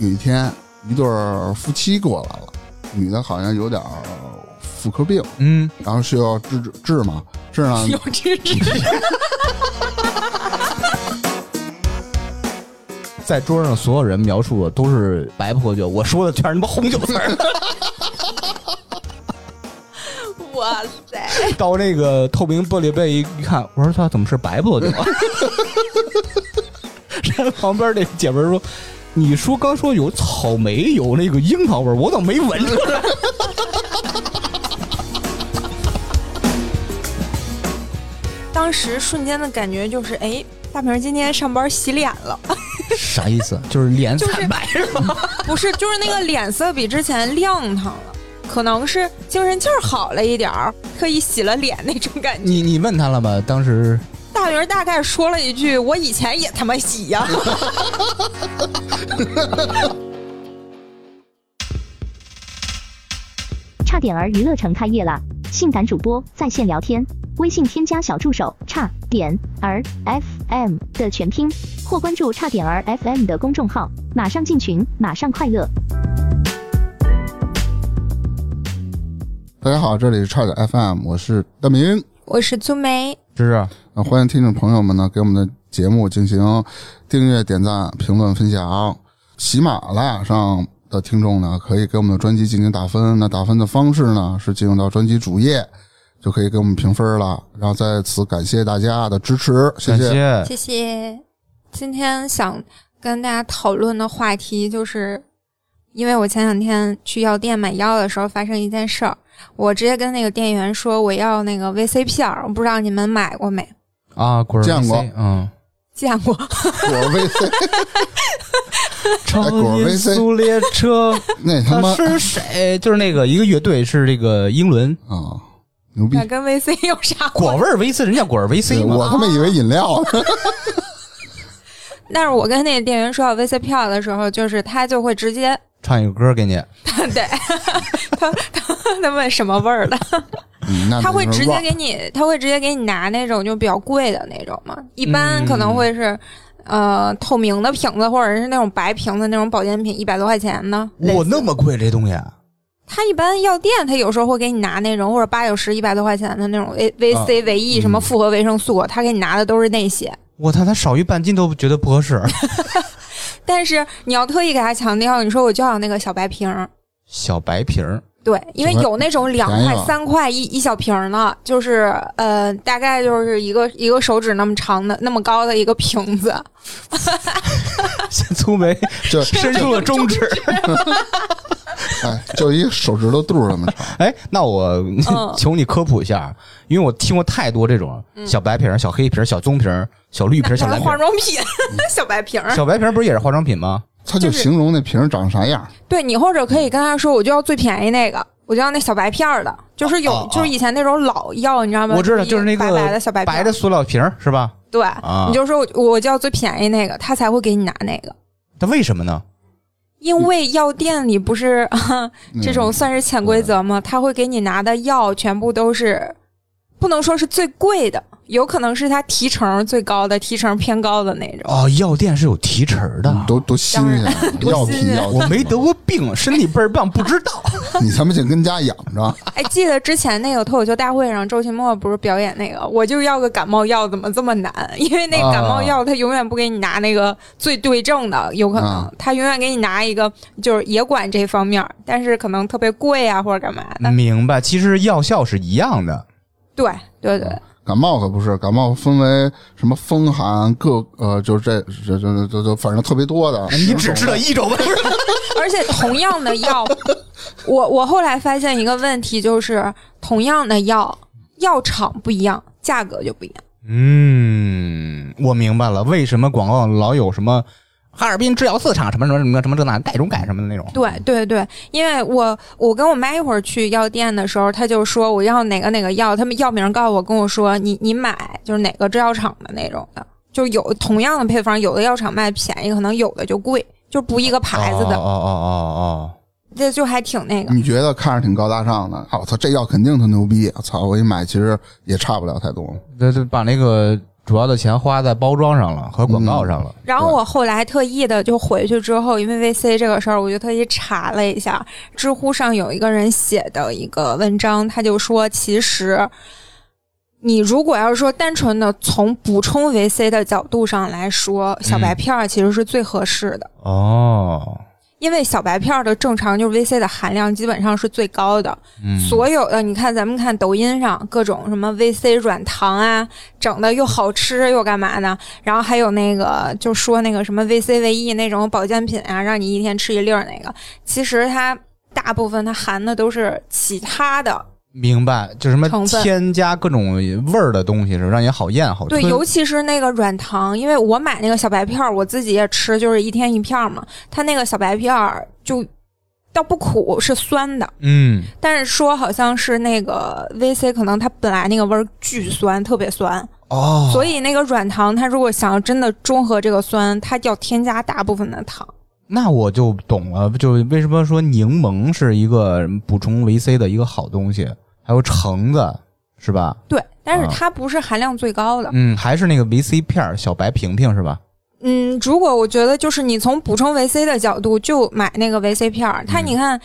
有一天，一对儿夫妻过来了，女的好像有点儿妇科病，嗯，然后需要治治治嘛，治呢 有治治，在桌上所有人描述的都是白葡萄酒，我说的全是他妈红酒词儿。哇塞！到那个透明玻璃杯一一看，我说他怎么是白葡萄酒啊？然后旁边那姐们儿说：“你说刚说有草莓，有那个樱桃味儿，我怎么没闻出来？” 当时瞬间的感觉就是，哎，大明今天上班洗脸了，啥意思？就是脸惨白是吗？不是，就是那个脸色比之前亮堂了，可能是精神劲儿好了一点儿，特意洗了脸那种感觉。你你问他了吗？当时大明儿大概说了一句：“我以前也他妈洗呀。差点儿娱乐城开业了！性感主播在线聊天，微信添加小助手差点儿 FM 的全拼，或关注差点儿 FM 的公众号，马上进群，马上快乐。大家好，这里是差点 FM，我是大明。”我是粗梅，芝芝，啊，欢迎听众朋友们呢给我们的节目进行订阅、点赞、评论、分享。喜马拉雅上的听众呢，可以给我们的专辑进行打分。那打分的方式呢，是进入到专辑主页，就可以给我们评分了。然后在此感谢大家的支持，谢谢谢谢。今天想跟大家讨论的话题就是，因为我前两天去药店买药的时候发生一件事儿，我直接跟那个店员说我要那个 VC 片儿，我不知道你们买过没？啊，果儿见过 VC 嗯，见过，果 VC 超 VC 速列车，那他妈他是谁？就是那个一个乐队是这个英伦啊，牛逼那！跟 VC 有啥关系？果味儿 VC，人家果儿 VC 嘛。我他妈以为饮料呢。但是我跟那个店员说要 VC 票的时候，就是他就会直接，唱一个歌给你，对 他他他问什么味儿的，嗯，他会直接给你，他会直接给你拿那种就比较贵的那种嘛，一般可能会是。呃，透明的瓶子或者是那种白瓶子那种保健品，一百多块钱呢。类哇，那么贵这东西，他一般药店，他有时候会给你拿那种或者八九十、一百多块钱的那种 A V C 维 E 什么复合维生素，他给你拿的都是那些。我操，他少于半斤都觉得不合适。但是你要特意给他强调，你说我就要那个小白瓶儿，小白瓶儿，对，因为有那种两块三块一一小瓶儿的，就是呃，大概就是一个一个手指那么长的、那么高的一个瓶子。粗眉就伸出了中指。哎，就一手指头肚儿那么长。哎，那我嗯 求你科普一下，因为我听过太多这种小白瓶儿、小黑瓶儿、小棕瓶儿、小绿瓶儿、小那蓝瓶儿。化妆品，小白瓶儿。小白瓶儿不是也是化妆品吗？他就就是形容那瓶长啥样。对你或者可以跟他说，我就要最便宜那个，我就要那小白片儿的，就是有，就是以前那种老药，你知道吗？我知道，就是那个白白的小白片白的塑料瓶是吧？对，啊你就说我我就要最便宜那个，他才会给你拿那个。那为什么呢？因为药店里不是、这种算是潜规则吗？他会给你拿的药全部都是，不能说是最贵的，有可能是他提成最高的、提成偏高的那种。哦，药店是有提成的。嗯多多新鲜 啊，药品药我没得过病，身体倍儿棒，不知道。你他妈净跟家养着，哎，记得之前那个脱口秀大会上，周奇墨不是表演那个，我就要个感冒药，怎么这么难？因为那感冒药他永远不给你拿那个最对症的，有可能啊他永远给你拿一个就是也管这方面，但是可能特别贵啊或者干嘛的。明白，其实药效是一样的。对对对，感冒可不是，感冒分为什么风寒各呃，就是这这这这这反正特别多的。你只知道一种，不是？而且同样的药，我我后来发现一个问题，就是同样的药，药厂不一样，价格就不一样。嗯，我明白了，为什么广告老有什么哈尔滨制药四厂什么什么什么什么这那盖中改什么的那种。对对对，因为我我跟我妈一会儿去药店的时候，她就说我要哪个哪个药，他们药名告诉我，跟我说你你买就是哪个制药厂的那种的，就有同样的配方，有的药厂卖便宜，可能有的就贵，就不一个牌子的，哦哦哦哦这就还挺那个。你觉得看着挺高大上的，啊我操，这药肯定特牛逼！我操，我一买其实也差不了太多。哦，对对，把那个主要的钱花在包装上了和广告上了。然后我后来特意的就回去之后，因为 VC 这个事儿，我就特意查了一下，知乎上有一个人写的一个文章，他就说，其实你如果要是说单纯的从补充 VC 的角度上来说，小白片儿其实是最合适的。哦，因为小白片儿的正常就是 VC 的含量基本上是最高的，嗯，所有的你看咱们看抖音上各种什么 VC 软糖啊，整的又好吃又干嘛呢？然后还有那个就说那个什么 VC 维 E 那种保健品啊，让你一天吃一粒儿那个，其实它大部分它含的都是其他的，明白，就什么添加各种味儿的东西，是让你好咽好对，尤其是那个软糖，因为我买那个小白片儿，我自己也吃，就是一天一片儿嘛，它那个小白片儿就倒不苦，是酸的。嗯，但是说好像是那个 VC，可能它本来那个味儿巨酸，特别酸，哦，所以那个软糖它如果想要真的中和这个酸，它要添加大部分的糖。那我就懂了，就为什么说柠檬是一个补充维 C 的一个好东西，还有橙子是吧？对，但是啊它不是含量最高的。嗯，还是那个维 C 片儿小白瓶瓶是吧？嗯，如果我觉得就是你从补充维 C 的角度，就买那个维 C 片儿。它嗯你看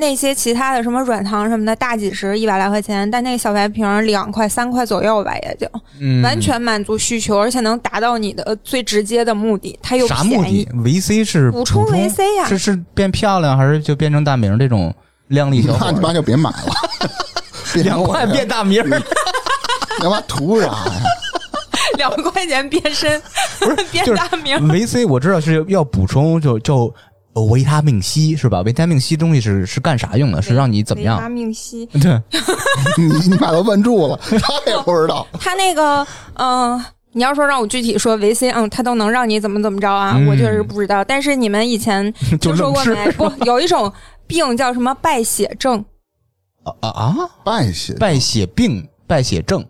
那些其他的什么软糖什么的，大几十、一百来块钱，但那个小白瓶两块、三块左右吧，也就嗯，完全满足需求，而且能达到你的最直接的目的，它又啥目便宜的。？维 C 是补充维 C 呀、是是变漂亮，还是就变成大明这种靓丽小伙那你妈？就别买了，两块变大明儿，他妈图啥呀？两块钱变身，不是变大名。维 C 我知道是要补充，就叫呃维他命 C 是吧？维他命 C 东西是是干啥用的？是让你怎么样维他？命 C，对，你你妈都问住了，他也不知道。他那个，嗯、你要说让我具体说维 C，嗯，他都能让你怎么怎么着啊？嗯我确实不知道。但是你们以前 听说过没？不，有一种病叫什么败血症，啊啊啊！败血败血病、败血症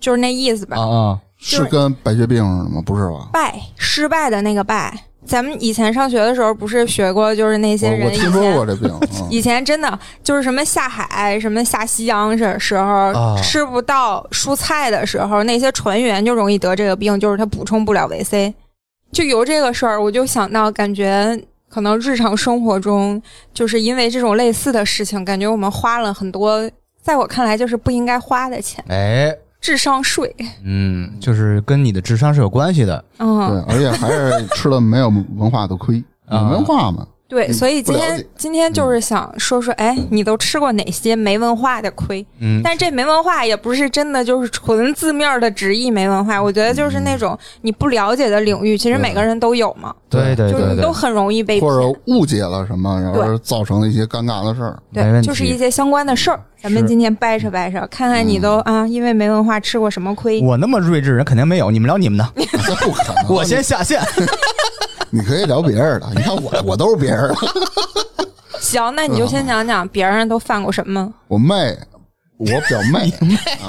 就是那意思吧？啊啊！是跟白血病似的吗？不是吧？败，失败的那个败。咱们以前上学的时候不是学过，就是那些人以听说过前。这病，嗯以前真的就是什么下海、什么下西洋时时候、啊吃不到蔬菜的时候，那些船员就容易得这个病，就是他补充不了维 C。就由这个事儿，我就想到，感觉可能日常生活中，就是因为这种类似的事情，感觉我们花了很多，在我看来就是不应该花的钱，哎，智商税。嗯，就是跟你的智商是有关系的。嗯，对，而且还是吃了没有文化的亏，有啊文化嘛。对，嗯所以今天今天就是想说说，哎，你都吃过哪些没文化的亏？嗯，但这没文化也不是真的就是纯字面的直译没文化，我觉得就是那种你不了解的领域，其实每个人都有嘛，对对对对。就是都，很容易被或者。误解了什么，然后造成了一些尴尬的事儿。对，就是一些相关的事儿，咱们今天掰扯掰扯，看看你都啊，因为没文化吃过什么亏。我那么睿智人肯定没有，你们聊你们的，这 不可能。我先下线。你可以聊别人的，你看我我都是别人的。行，那你就先讲讲别人都犯过什么。我妹，我表妹。啊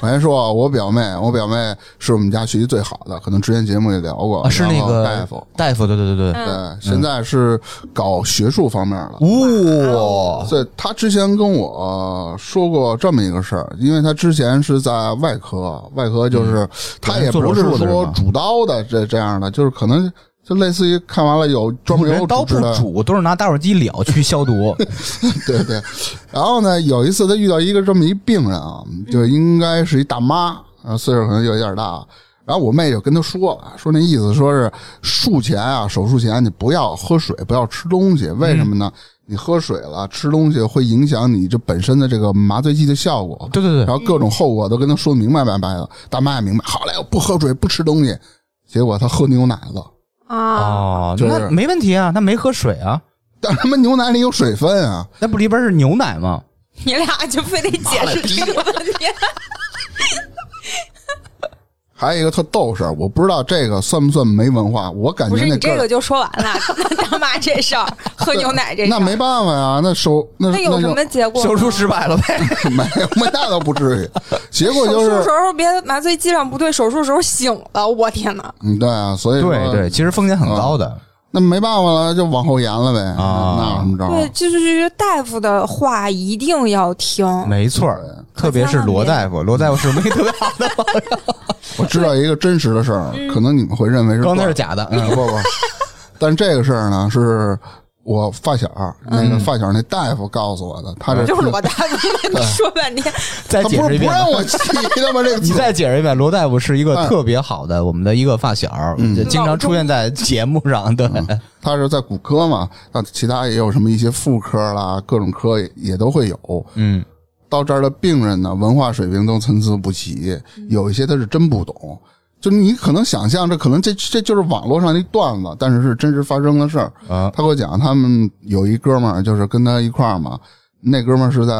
我先说啊，我表妹，我表妹是我们家学习最好的，可能之前节目也聊过，啊，是那个大夫。大夫，对对对对，嗯对，现在是搞学术方面的。哇，所以他之前跟我说过这么一个事儿，因为他之前是在外科，外科就是他也不是说主刀的这这样的，就是可能就类似于看完了有专门有人刀不煮，都是拿打火机燎去消毒。对对。然后呢，有一次他遇到一个这么一病人啊，就应该是一大妈，啊，岁数可能有点大。然后我妹就跟他说了，说那意思说是术前啊，手术前你不要喝水，不要吃东西，为什么呢？你喝水了，吃东西会影响你这本身的这个麻醉剂的效果。对对对然，后各种后果都跟他说明白白白的。大妈也明白，好嘞，我不喝水，不吃东西。结果他喝牛奶了，啊，哦，就是那没问题啊，那没喝水啊，但他妈牛奶里有水分啊！那不里边是牛奶吗？你俩就非得解释这个问题。还有一个特逗事儿，我不知道这个算不算没文化。我感不是觉那哥儿你这个就说完了，那大妈这事儿，喝牛奶这事儿，那没办法呀，那手那那有什么结果？手术失败了呗。没有，没那倒不至于。结果就是手术时，候别麻醉剂量不对，手术时候醒了，我天哪！嗯，对啊，所以说对对，其实风险很高的。那没办法了，就往后延了呗。啊那有什么招儿？对，就是大夫的话一定要听，没错儿，特别是罗大夫，罗大夫是我们一个特别好的朋友。我知道一个真实的事儿，可能你们会认为是刚才是假的，不嗯不不，但这个事儿呢，是我发小那个发小那大夫告诉我的，他这就是罗大夫，你说半天，再他不是不解释一遍吧。让我提？这个 你再解释一遍，罗大夫是一个哎特别好的我们的一个发小，嗯就经常出现在节目上。对，他是在骨科嘛，那其他也有什么一些妇科啦，各种科也也都会有。嗯到这儿的病人呢，文化水平都参差不齐，有一些他是真不懂。就你可能想象，这可能这这就是网络上的一段子，但是是真实发生的事儿。啊他给我讲，他们有一哥们儿，就是跟他一块儿嘛，那哥们儿是在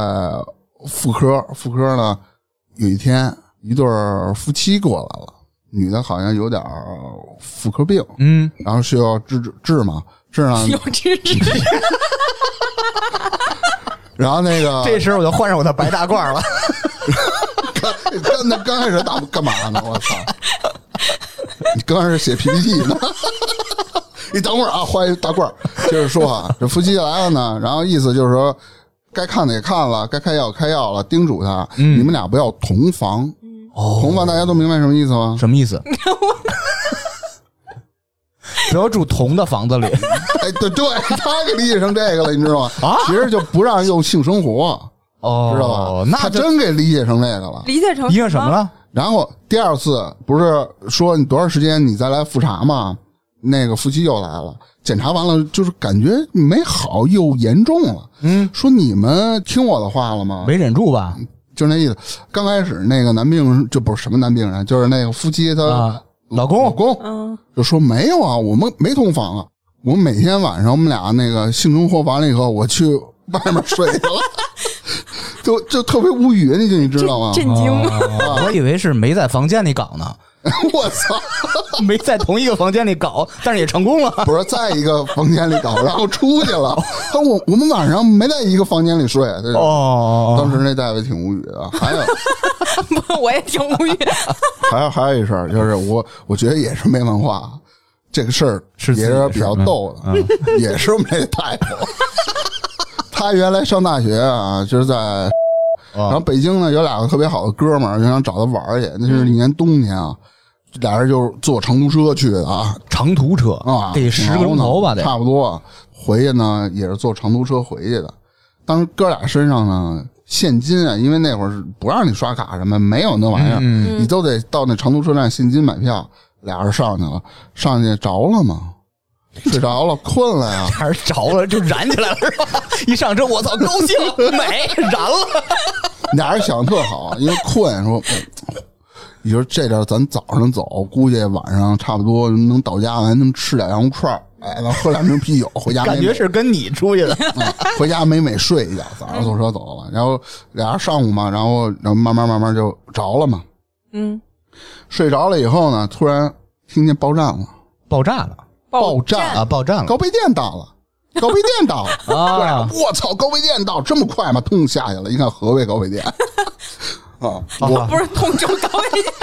妇科，妇科呢，有一天一对夫妻过来了，女的好像有点妇科病，嗯，然后需要治治治嘛，治呢，有知识，然后那个这时候我就换上我的白大褂了。刚那刚开始打干嘛呢？我操！你刚开始写 PPT 呢？你等会儿啊，换一大褂。接着说啊，这夫妻来了呢，然后意思就是说，该看的也看了，该开药开药了，叮嘱他，你们俩不要同房。哦同房大家都明白什么意思吗？什么意思？不要住同的房子里 哎，对对，他给理解成这个了，你知道吗？啊其实就不让用性生活，哦知道吧？他那这真给理解成这个了。理解成一个什么？了？然后第二次不是说你多长时间你再来复查吗？那个夫妻又来了，检查完了就是感觉没好，又严重了。嗯，说你们听我的话了吗？没忍住吧？就那意思。刚开始那个男病人就不是什么男病人，就是那个夫妻他啊，老老公，嗯，就说没有啊，我们没同房啊，我们每天晚上我们俩那个性生活完了以后，我去外面睡去了，就就特别无语，你就你知道吗？震惊。啊。我以为是没在房间里搞呢，我操！没在同一个房间里搞，但是也成功了。不是在一个房间里搞，然后出去了。他我我们晚上没在一个房间里睡。对哦当时那大夫挺无语的。还有 不，我也挺无语。还有还有一事儿，就是我我觉得也是没文化，这个事儿是也是比较逗的，也是我们这大夫。他原来上大学啊，就是在，然后北京呢有两个特别好的哥们儿，就想找他玩儿去。那是一年冬天啊，俩人就是坐长途车去的啊，长途车啊，得十个钟头吧？得差不多。回去呢也是坐长途车回去的。当时哥俩身上呢现金啊，因为那会儿是不让你刷卡什么，没有那玩意儿，嗯你都得到那长途车站现金买票。俩人上去了，上去着了吗？睡着了，困了呀。俩人着了就燃起来了，是吧？一上车，我操，高兴美燃了。俩人想的特好，因为困，说，哎你说这点咱早上走，估计晚上差不多能到家，咱能吃点羊肉串儿哎，咱喝两瓶啤酒，回家美美感觉是跟你出去的，嗯回家美美睡一觉，早上坐车走了。然后俩人上午嘛，然后然后慢慢慢慢就着了嘛。嗯，睡着了以后呢，突然听见爆炸了，爆炸了爆炸啊！爆炸了高碑店到了，高碑店到了。啊！我操，高碑店到这么快吗？通下去了，一看河北高碑店。啊，我 不是通州高碑店，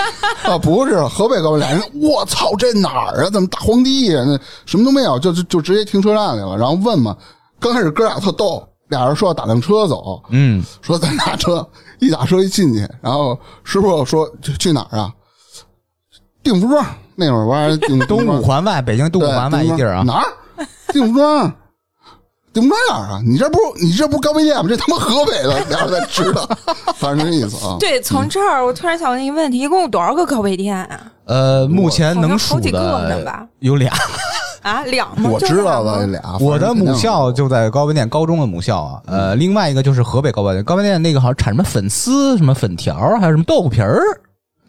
啊，不是河北高碑，俩人，我操，这哪儿啊？怎么大荒地呀、那什么都没有，就就就直接停车站去了。然后问嘛，刚开始哥俩特逗，俩人说要打辆车走，嗯，说咱打车，一打车一进去，然后师傅说去去哪儿啊？定福庄那会儿玩意 定东五环外，北京东五环外一地儿啊，哪儿？定福庄。定福庄哪儿啊？你这不你这不高碑店吗？这他妈河北的，俩人在知道，反正这意思啊。对，从这儿我突然想问一个问题，一共有多少个高碑店啊？呃，目前能数个呢的吧有俩。啊，两吗？我知道的俩，我的母校就在高碑店高中的母校啊，呃，另外一个就是河北高碑店，高碑店那个好像产什么粉丝、什么粉条，还有什么豆腐皮儿，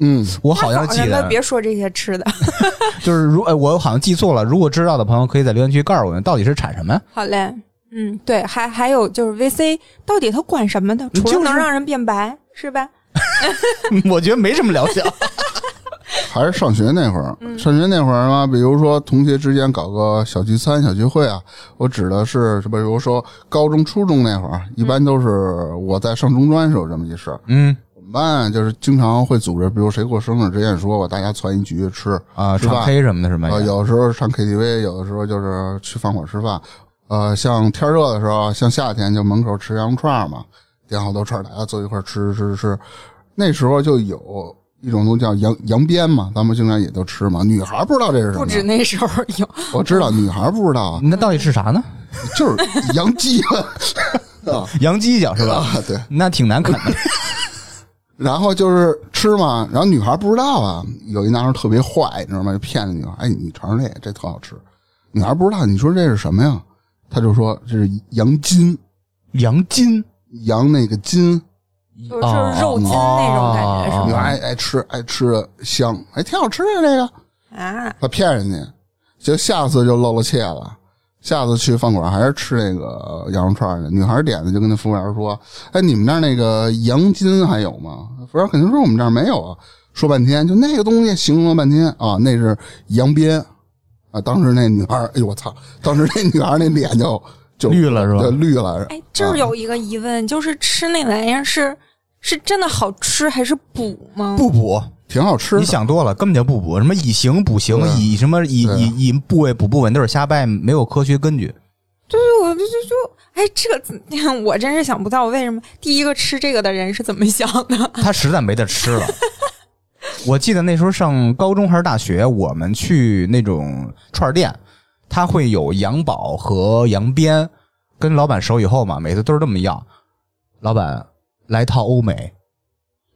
嗯，我好像记得，别说这些吃的。就是如呃我好像记错了，如果知道的朋友可以在留言区告诉我们到底是产什么。好嘞，嗯，对，还还有就是 VC 到底它管什么的？除了能让人变白，是吧？我觉得没什么疗效。还是上学那会儿，嗯上学那会儿嘛，比如说同学之间搞个小聚餐、小聚会啊，我指的是什么？比如说高中、初中那会儿，一般都是我在上中专时候有这么一事儿。嗯我们班就是经常会组织，比如谁过生日直接说吧，大家攒一局吃啊，唱吃饭 K 什么的是吗？呃，有时候上 KTV，有的时候就是去饭馆吃饭。呃，像天热的时候，像夏天就门口吃羊肉串嘛。点好多串儿，大家坐一块儿吃吃吃。那时候就有一种东西叫羊羊鞭嘛，咱们经常也都吃嘛。女孩不知道这是什么不止，那时候有，我知道女孩不知道，那到底是啥呢？就是羊鸡啊 羊犄角是吧？啊，对。那挺难啃的。然后就是吃嘛，然后女孩不知道啊，有一男孩特别坏，你知道吗？就骗那女孩，哎，你尝尝这个，这特好吃。女孩不知道，你说这是什么呀？他就说这是羊筋，羊筋羊那个筋。就是就是肉筋那种感觉是哦吗？女孩爱爱吃，爱吃的香，哎，挺好吃的这个。啊，他骗人家，就下次就露了怯了。下次去饭馆还是吃那个羊肉串去，女孩点的就跟那服务员说：“哎，你们那儿那个羊筋还有吗？”服务员肯定说我们这儿没有啊。说半天就那个东西形容了半天啊，那是羊鞭啊。当时那女孩，哎呦我操！当时那女孩那脸就就绿了是吧对绿了。哎，这儿有一个疑问，就是吃那玩意儿是是真的好吃还是补吗？不补，挺好吃的。你想多了，根本就不补。什么以形补形，以什么以以以部位补部位，都是瞎掰，没有科学根据。对，我就就就，哎，这个 我真是想不到，为什么第一个吃这个的人是怎么想的？他实在没得吃了。我记得那时候上高中还是大学，我们去那种串店，他会有羊宝和羊鞭，跟老板熟以后嘛，每次都是这么要。老板来套欧美，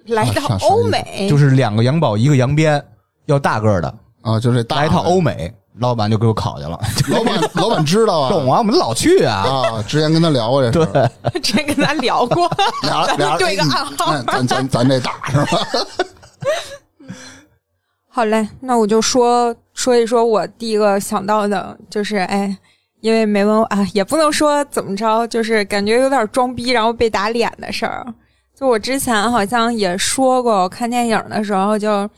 来到啥啥意思欧美，就是两个羊宝一个羊鞭，要大个儿的，啊，就是大来一套欧美，老板就给我烤去了。老板老板知道啊，懂啊，我们老去啊。啊，之前跟他聊过这事儿。之前跟咱聊过，俩俩对个哎暗号哎咱咱咱这打是吧？好嘞，那我就说说一说我第一个想到的，就是哎，因为没问啊，也不能说怎么着，就是感觉有点装逼，然后被打脸的事儿。就我之前好像也说过，我看电影的时候，就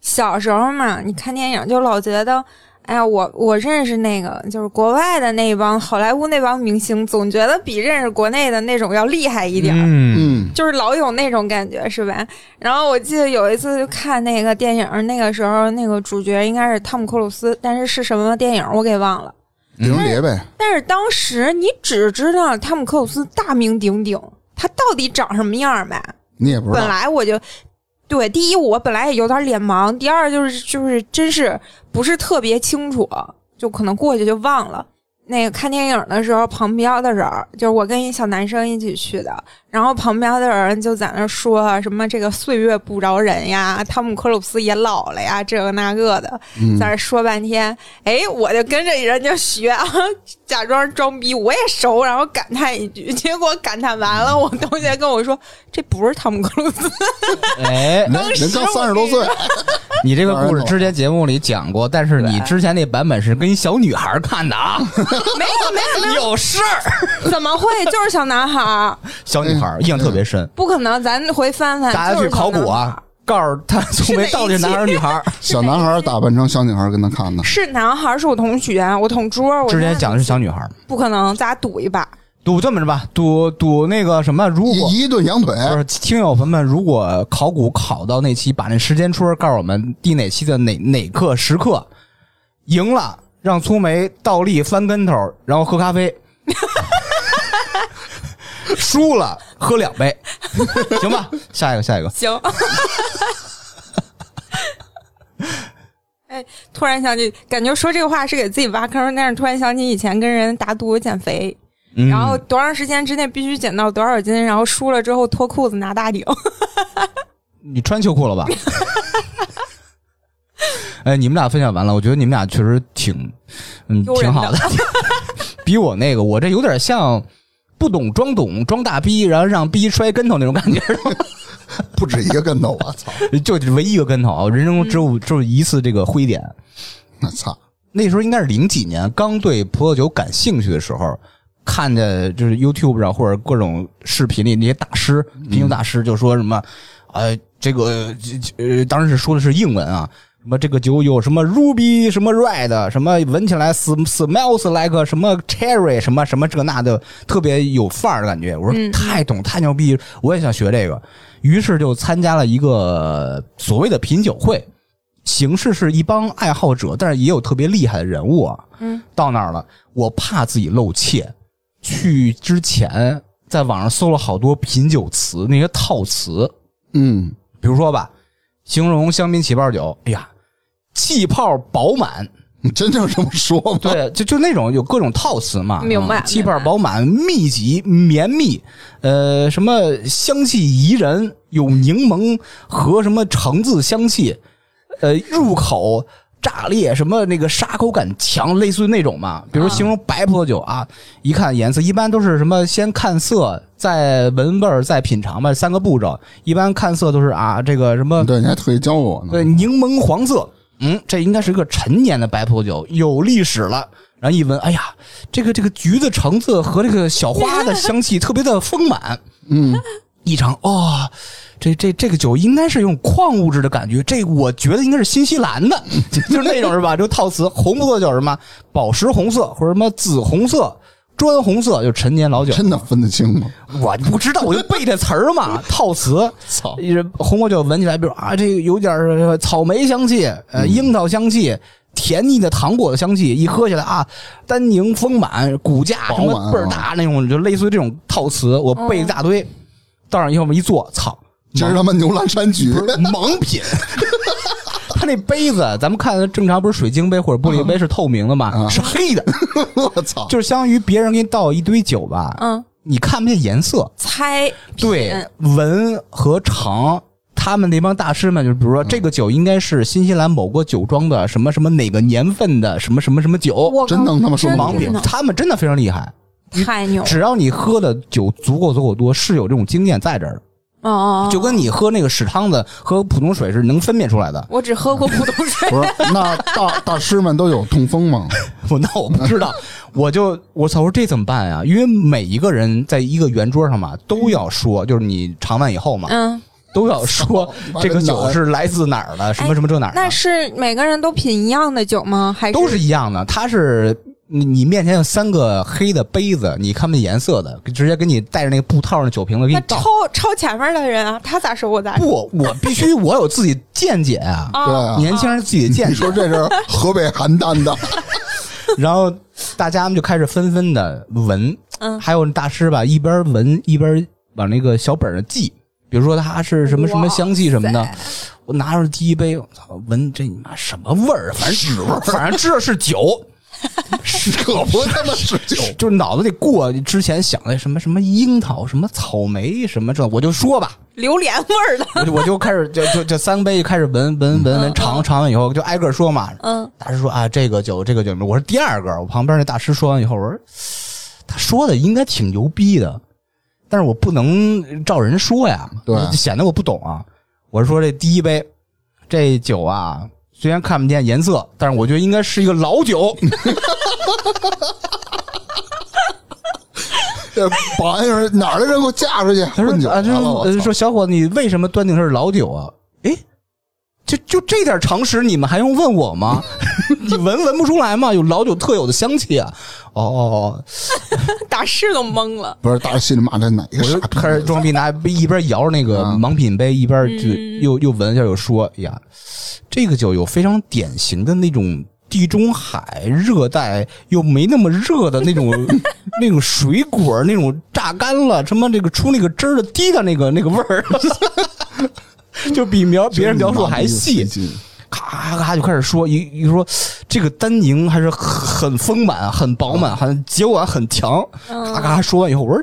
小时候嘛，你看电影就老觉得，哎呀，我我认识那个就是国外的那帮好莱坞那帮明星，总觉得比认识国内的那种要厉害一点儿。嗯，嗯，就是老有那种感觉，是吧？然后我记得有一次就看那个电影，那个时候那个主角应该是汤姆克鲁斯，但是是什么电影我给忘了。顶碟呗。但是当时你只知道汤姆克鲁斯大名鼎鼎，他到底长什么样吧？本你也不知道，本来我就对，第一我本来也有点脸盲，第二就是就是真是不是特别清楚，就可能过去就忘了。那个看电影的时候，旁边的人就是我跟一小男生一起去的，然后旁边的人就在那说什么这个岁月不饶人呀，汤姆克鲁斯也老了呀，这个那个的，嗯在那说半天。哎，我就跟着人家学啊，假装装逼，我也熟，然后感叹一句，结果感叹完了，我同学跟我说这不是汤姆克鲁斯，哎，能能刚三十多岁，你这个故事之前节目里讲过，但是你之前那版本是跟小女孩看的啊，没有没有没有，有事儿。怎么会？就是小男孩儿，小女孩印象特别深，不可能，咱回翻翻。大家去考古啊，告诉他聪梅到底是男孩儿女孩儿。小男孩打扮成小女孩跟他看呢。是男孩儿，是我同学，我同桌。我之前讲的是小女孩儿，不可能，咱俩赌一把。赌这么着吧，赌赌那个什么，如果一一顿羊腿，不是听友朋友们，如果考古考到那期，把那时间戳告诉我们第哪期的哪哪刻时刻，赢了让粗梅倒立翻跟头，然后喝咖啡。输了喝两杯，行吧？下一个，下一个。行。哎，突然想起，感觉说这个话是给自己挖坑，但是突然想起以前跟人打赌减肥，嗯然后多长时间之内必须减到多少斤，然后输了之后脱裤子拿大顶。你穿秋裤了吧？哎，你们俩分享完了，我觉得你们俩确实挺，嗯，挺好的，比我那个，我这有点像不懂装懂装大逼，然后让逼摔跟头那种感觉，不止一个跟头，我操！就唯一一个跟头，人生中只有只有一次这个灰点。我操！那时候应该是零几年，刚对葡萄酒感兴趣的时候，看见就是 YouTube 上或者各种视频里那些大师，品酒大师就说什么，呃，这个呃，当时说的是英文啊，什么这个酒有什么 ruby 什么 red，什么闻起来 sm smells like 什么 cherry 什么什么这那的，特别有范儿的感觉。我说嗯太懂太牛逼，我也想学这个，于是就参加了一个所谓的品酒会。形式是一帮爱好者，但是也有特别厉害的人物啊。嗯，到那儿了，我怕自己露怯，去之前在网上搜了好多品酒词，那些套词，嗯，比如说吧，形容香槟起泡酒，哎呀，气泡饱满，你 真正这么说吗？对，就就那种有各种套词嘛，明白啊气泡饱满、密集、绵密，呃，什么香气宜人，有柠檬和什么橙子香气，呃，入口炸裂，什么那个沙口感强，类似于那种嘛。比如形容白葡萄酒啊，一看颜色，一般都是什么先看色，再闻味儿，再品尝吧，三个步骤。一般看色都是啊，这个什么对，你还特意教我呢。对，柠檬黄色，嗯，这应该是个陈年的白葡萄酒，有历史了。然后一闻，哎呀，这个这个橘子、橙子和这个小花的香气特别的丰满。嗯，一尝，哦，这这这个酒应该是用矿物质的感觉，这我觉得应该是新西兰的，就是那种是吧？这个套词，红葡萄酒什么宝石红色或者什么紫红色、砖红色，就陈年老酒。真的分得清吗？我不知道，我就背这词儿嘛，套词。红葡萄酒闻起来，比如啊，这个有点儿草莓香气，呃，樱桃香气，甜腻的糖果的香气，一喝起来啊，单宁丰满，骨架什么倍儿大那种，就类似于这种套词，我背一大堆，到上以后我们一坐，操，今儿他妈牛栏山局，盲品。他那杯子，咱们看正常不是水晶杯或者玻璃杯是透明的吗？啊。是黑的，我操！就是相当于别人给你倒一堆酒吧，嗯，你看不见颜色，猜对，闻和尝，他们那帮大师们，就比如嗯。说这个酒应该是新西兰某个酒庄的什么什么哪个年份的什么什么什么酒，我真能他妈说盲品，他们真的非常厉害。太牛！只要你喝的酒足够足够多，是有这种经验在这儿的，哦哦，哦就跟你喝那个屎汤子和普通水是能分辨出来的。我只喝过普通水，不是，那大大师们都有痛风吗？我那我不知道，我就我操，我说这怎么办呀？因为每一个人在一个圆桌上嘛，都要说，就是你尝完以后嘛，嗯，都要说 这个酒是来自哪儿的，什么什么这哪儿的。那是每个人都品一样的酒吗？还是都是一样的。它是你你面前有三个黑的杯子，你看不见颜色的，直接给你带着那个布套上酒瓶子给你倒那超。超前面的人啊，他咋说我咋说不，我 必须我有自己见解啊，对年轻人自己的见你解。说这是河北邯郸的，然后大家们就开始纷纷的闻，嗯还有大师吧，一边闻一边往那个小本上记。比如说他是什么什么香气什么的，我拿着第一杯，我操，闻这你妈什么味儿？反正屎味儿，反正知道是酒，可不他妈是酒。就是脑子里过之前想的什么什么樱桃、什么草莓、什么这，我就说吧，榴莲味儿的，我就我就开始就就就三杯开始闻闻闻闻尝尝完以后就挨个说嘛。嗯，大师说啊，这个酒这个酒，我说第二个。我旁边那大师说完以后，我说他说的应该挺牛逼的，但是我不能照人说呀，对显得我不懂啊。我是说这第一杯这酒啊，虽然看不见颜色，但是我觉得应该是一个老酒。这保安人哪儿的人给我架出去他说啊，说小伙子，你为什么断定它是老酒啊？诶，就就这点常识，你们还用问我吗？你闻闻不出来吗？有老酒特有的香气啊！哦哦哦，大师都懵了。不是，大师心里骂这哪个我就傻逼？开始装逼，拿一边摇着那个啊盲品杯，一边就嗯又又闻一下，又说：“哎呀，这个酒有非常典型的那种地中海热带又没那么热的那种 那种水果那种榨干了，什么这个出那个汁儿的滴的那个那个味儿，就比描别人描述还细。咔咔就开始说，一一说这个丹宁还是很很丰满、很饱满、很结果很强。咔咔说完以后，我说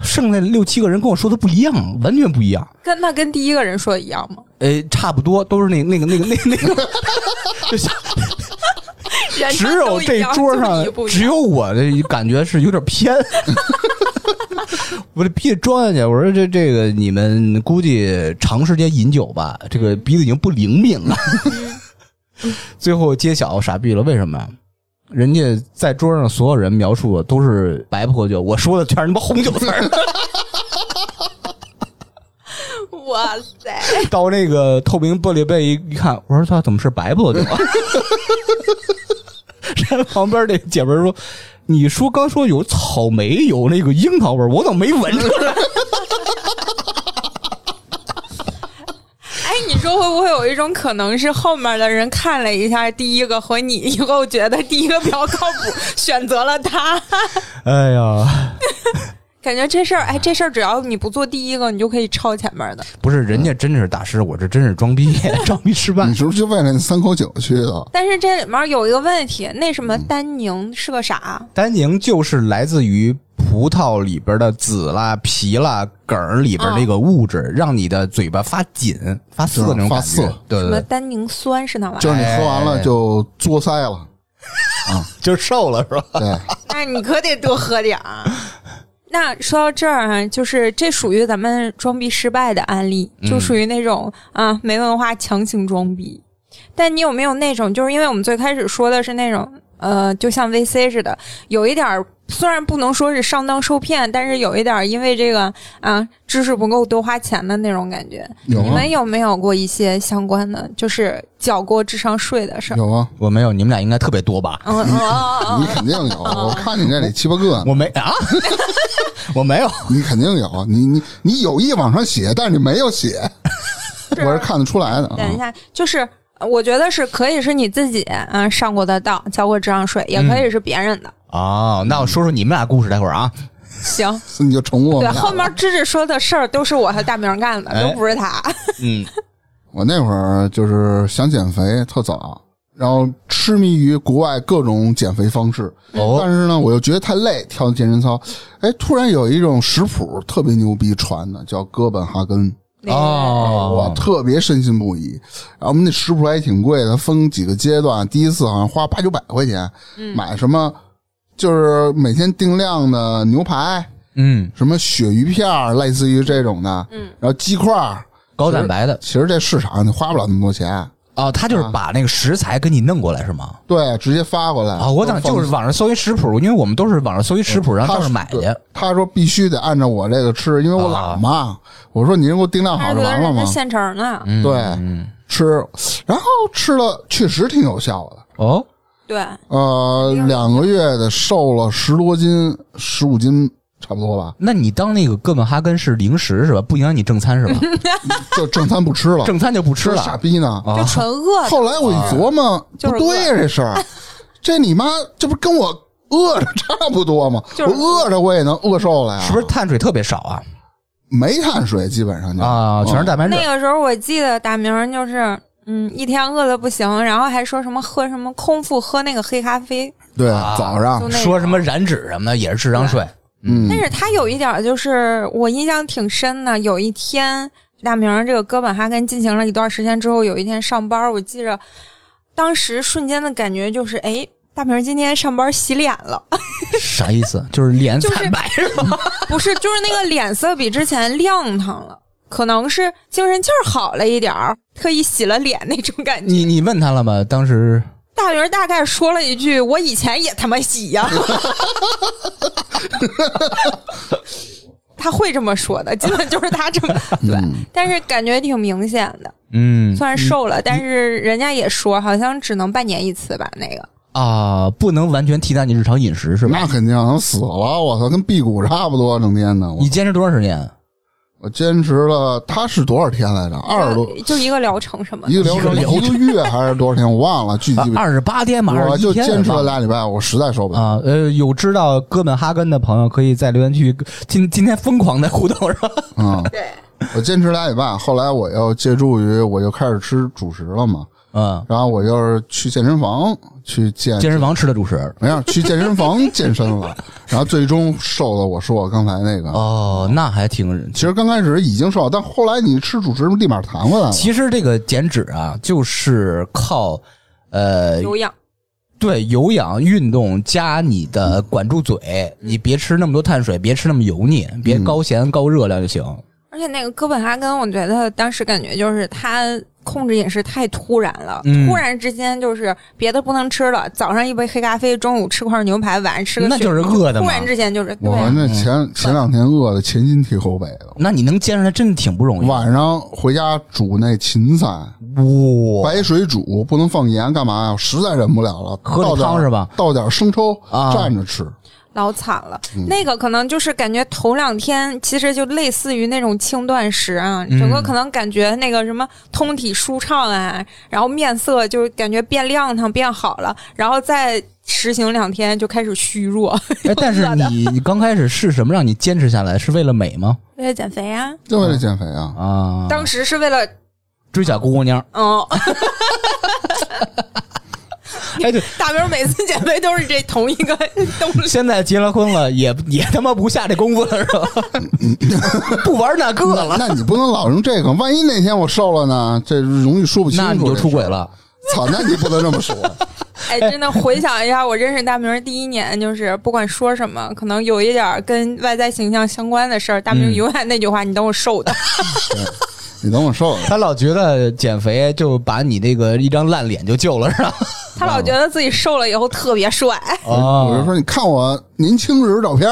剩下六七个人跟我说的不一样，完全不一样。跟那跟第一个人说的一样吗？呃，差不多都是那那个那个那个那个，就像人只有这桌上只有我的感觉是有点偏。我这鼻子装下去，我说这这个你们估计长时间饮酒吧，这个鼻子已经不灵敏了。最后揭晓傻逼了，为什么？人家在桌上所有人描述的都是白葡萄酒，我说的全是他妈红酒词儿。哇塞，到那个透明玻璃杯一一看，我说他怎么是白葡萄酒啊？然后旁边那姐们说：“你说刚说有草莓，有那个樱桃味儿，我怎么没闻出来？” 哎，你说会不会有一种可能是后面的人看了一下第一个和你以后觉得第一个比较靠谱，选择了他？哎呀，感觉这事儿，哎，这事儿只要你不做第一个，你就可以超前面的。不是，人家真是大师，我这真是装逼，装逼失败你。是不是就为了那三口酒去的？但是这里面有一个问题，那什么单宁是个啥？单宁就是来自于葡萄里边的籽啦、皮啦、梗儿里边那个物质，让你的嘴巴发紧、发涩那种感觉。发涩对对对，什么单宁酸是那玩意儿？就是你喝完了就作塞了。啊 就是瘦了是吧？对，那你可得多喝点儿。那说到这儿啊，就是这属于咱们装逼失败的案例，就属于那种、啊没文化强行装逼。但你有没有那种，就是因为我们最开始说的是那种呃，就像 VC 似的，有一点儿虽然不能说是上当受骗，但是有一点儿因为这个啊知识不够多花钱的那种感觉。有啊你们，有没有过一些相关的，就是缴过智商税的事儿？有啊，我没有，你们俩应该特别多吧？嗯嗯嗯嗯你肯定有。我看你这里七八个，我没啊，我没有。你肯定有。你你你有意往上写，但是你没有写，我是看得出来的啊等。一下，就是呃我觉得是可以是你自己嗯上过的当，交过智商税，也可以是别人的。哦，那我说说你们俩故事，待会儿啊。行，你就宠我对，们俩后面芝芝说的事儿都是我和大明干的，哎都不是他。嗯，我那会儿就是想减肥，特早，然后痴迷于国外各种减肥方式。哦但是呢，我又觉得太累，跳健身操。哎，突然有一种食谱特别牛逼传的，叫哥本哈根，那个我哦，特别深信不疑。然后我们那食谱还挺贵的，分几个阶段，第一次好像花八九百块钱，买什么就是每天定量的牛排，嗯，什么鳕鱼片儿，类似于这种的，嗯，然后鸡块儿。高蛋白的。其实这市场你花不了那么多钱，哦，他就是把那个食材给你弄过来是吗？对，直接发过来啊，我想就是网上搜一食谱，因为我们都是网上搜一食谱，然后到那儿买去。他说必须得按照我这个吃，因为我懒嘛。我说你给我定量好了吗？人家现成的，嗯对嗯，吃，然后吃了确实挺有效的。哦，对，呃，两个月的瘦了十多斤，十五斤差不多吧，那你当那个哥本哈根是零食是吧？不影响你正餐是吧？就正餐不吃了，正餐就不吃了傻。逼呢。就纯饿。后来我一琢磨，就是不对呀，这事儿，这你妈这不跟我饿着差不多吗？就是我饿着我也能饿瘦了呀，是不是碳水特别少啊？没碳水，基本上就啊，全是蛋白质那。个时候我记得大明就是。嗯，一天饿的不行，然后还说什么喝什么空腹喝那个黑咖啡，对啊早上说什么燃脂什么的也是智商税。嗯但是他有一点就是我印象挺深的。有一天，大明这个哥本哈根进行了一段时间之后，有一天上班，我记着当时瞬间的感觉就是，哎，大明今天上班洗脸了，啥意思？就是脸 就是惨白是吗？不是，就是那个脸色比之前亮堂了，可能是精神劲儿好了一点儿，特意洗了脸那种感觉。你你问他了吗？当时大明儿大概说了一句：“我以前也他妈洗呀。”他会这么说的，基本就是他这么对，但是感觉挺明显的。嗯虽然瘦了，但是人家也说好像只能半年一次吧。那个啊，不能完全替代你日常饮食是吧？那肯定能死了，我操，跟辟谷差不多，整天的。你坚持多长时间？我坚持了，他是多少天来着？二十多就就一个疗程什么的，一个疗程，一个疗程一个月还是多少天？我忘了具体。二十八天嘛，二我十一天就坚持了俩礼拜，我实在受不了。啊，呃，有知道哥本哈根的朋友可以在留言区今今天疯狂的互动是吧？嗯，对，我坚持俩礼拜，后来我又借助于我就开始吃主食了嘛，嗯，然后我就是去健身房去健健身房吃的主食。没有去健身房健身了，然后最终瘦了。我说我刚才那个，哦，那还挺。其实刚开始已经瘦了，但后来你吃主食立马弹回来了。其实这个减脂啊，就是靠呃有氧。对有氧运动加你的管住嘴，你别吃那么多碳水，别吃那么油腻，别高咸高热量就行。而且那个哥本哈根，我觉得当时感觉就是他控制饮食太突然了，嗯突然之间就是别的不能吃了，早上一杯黑咖啡，中午吃块牛排，晚上吃个那就是饿的突然之间就是对我啊那前前两天饿的前心贴后背的，那你能坚持，真的挺不容易。晚上回家煮那芹菜，哇，白水煮，不能放盐，干嘛呀？我实在忍不了了，喝点汤是吧？倒点生抽啊蘸着吃。老惨了。嗯那个可能就是感觉头两天其实就类似于那种轻断食啊，嗯整个可能感觉那个什么通体舒畅啊，然后面色就感觉变亮堂变好了，然后再实行两天就开始虚弱，哎，但是 你你 刚开始是什么让你坚持下来？是为了美吗？为了减肥啊。就为了减肥啊。啊，当时是为了追小姑娘。嗯，哎，对，大明每次减肥都是这同一个 东西。现在结了婚了，也也他妈不下这功夫了，是吧？不玩那个了，那你不能老用这个，万一哪天我瘦了呢？这容易说不清楚。那你就出轨。了。操，那你不能这么说。哎，真的回想一下，我认识大明第一年，就是不管说什么，可能有一点跟外在形象相关的事儿，大明嗯永远那句话：“你等我瘦的。你等我瘦了，他老觉得减肥就把你那个一张烂脸就救了，是吧？他老觉得自己瘦了以后特别帅。哦我就说你看我年轻时照片，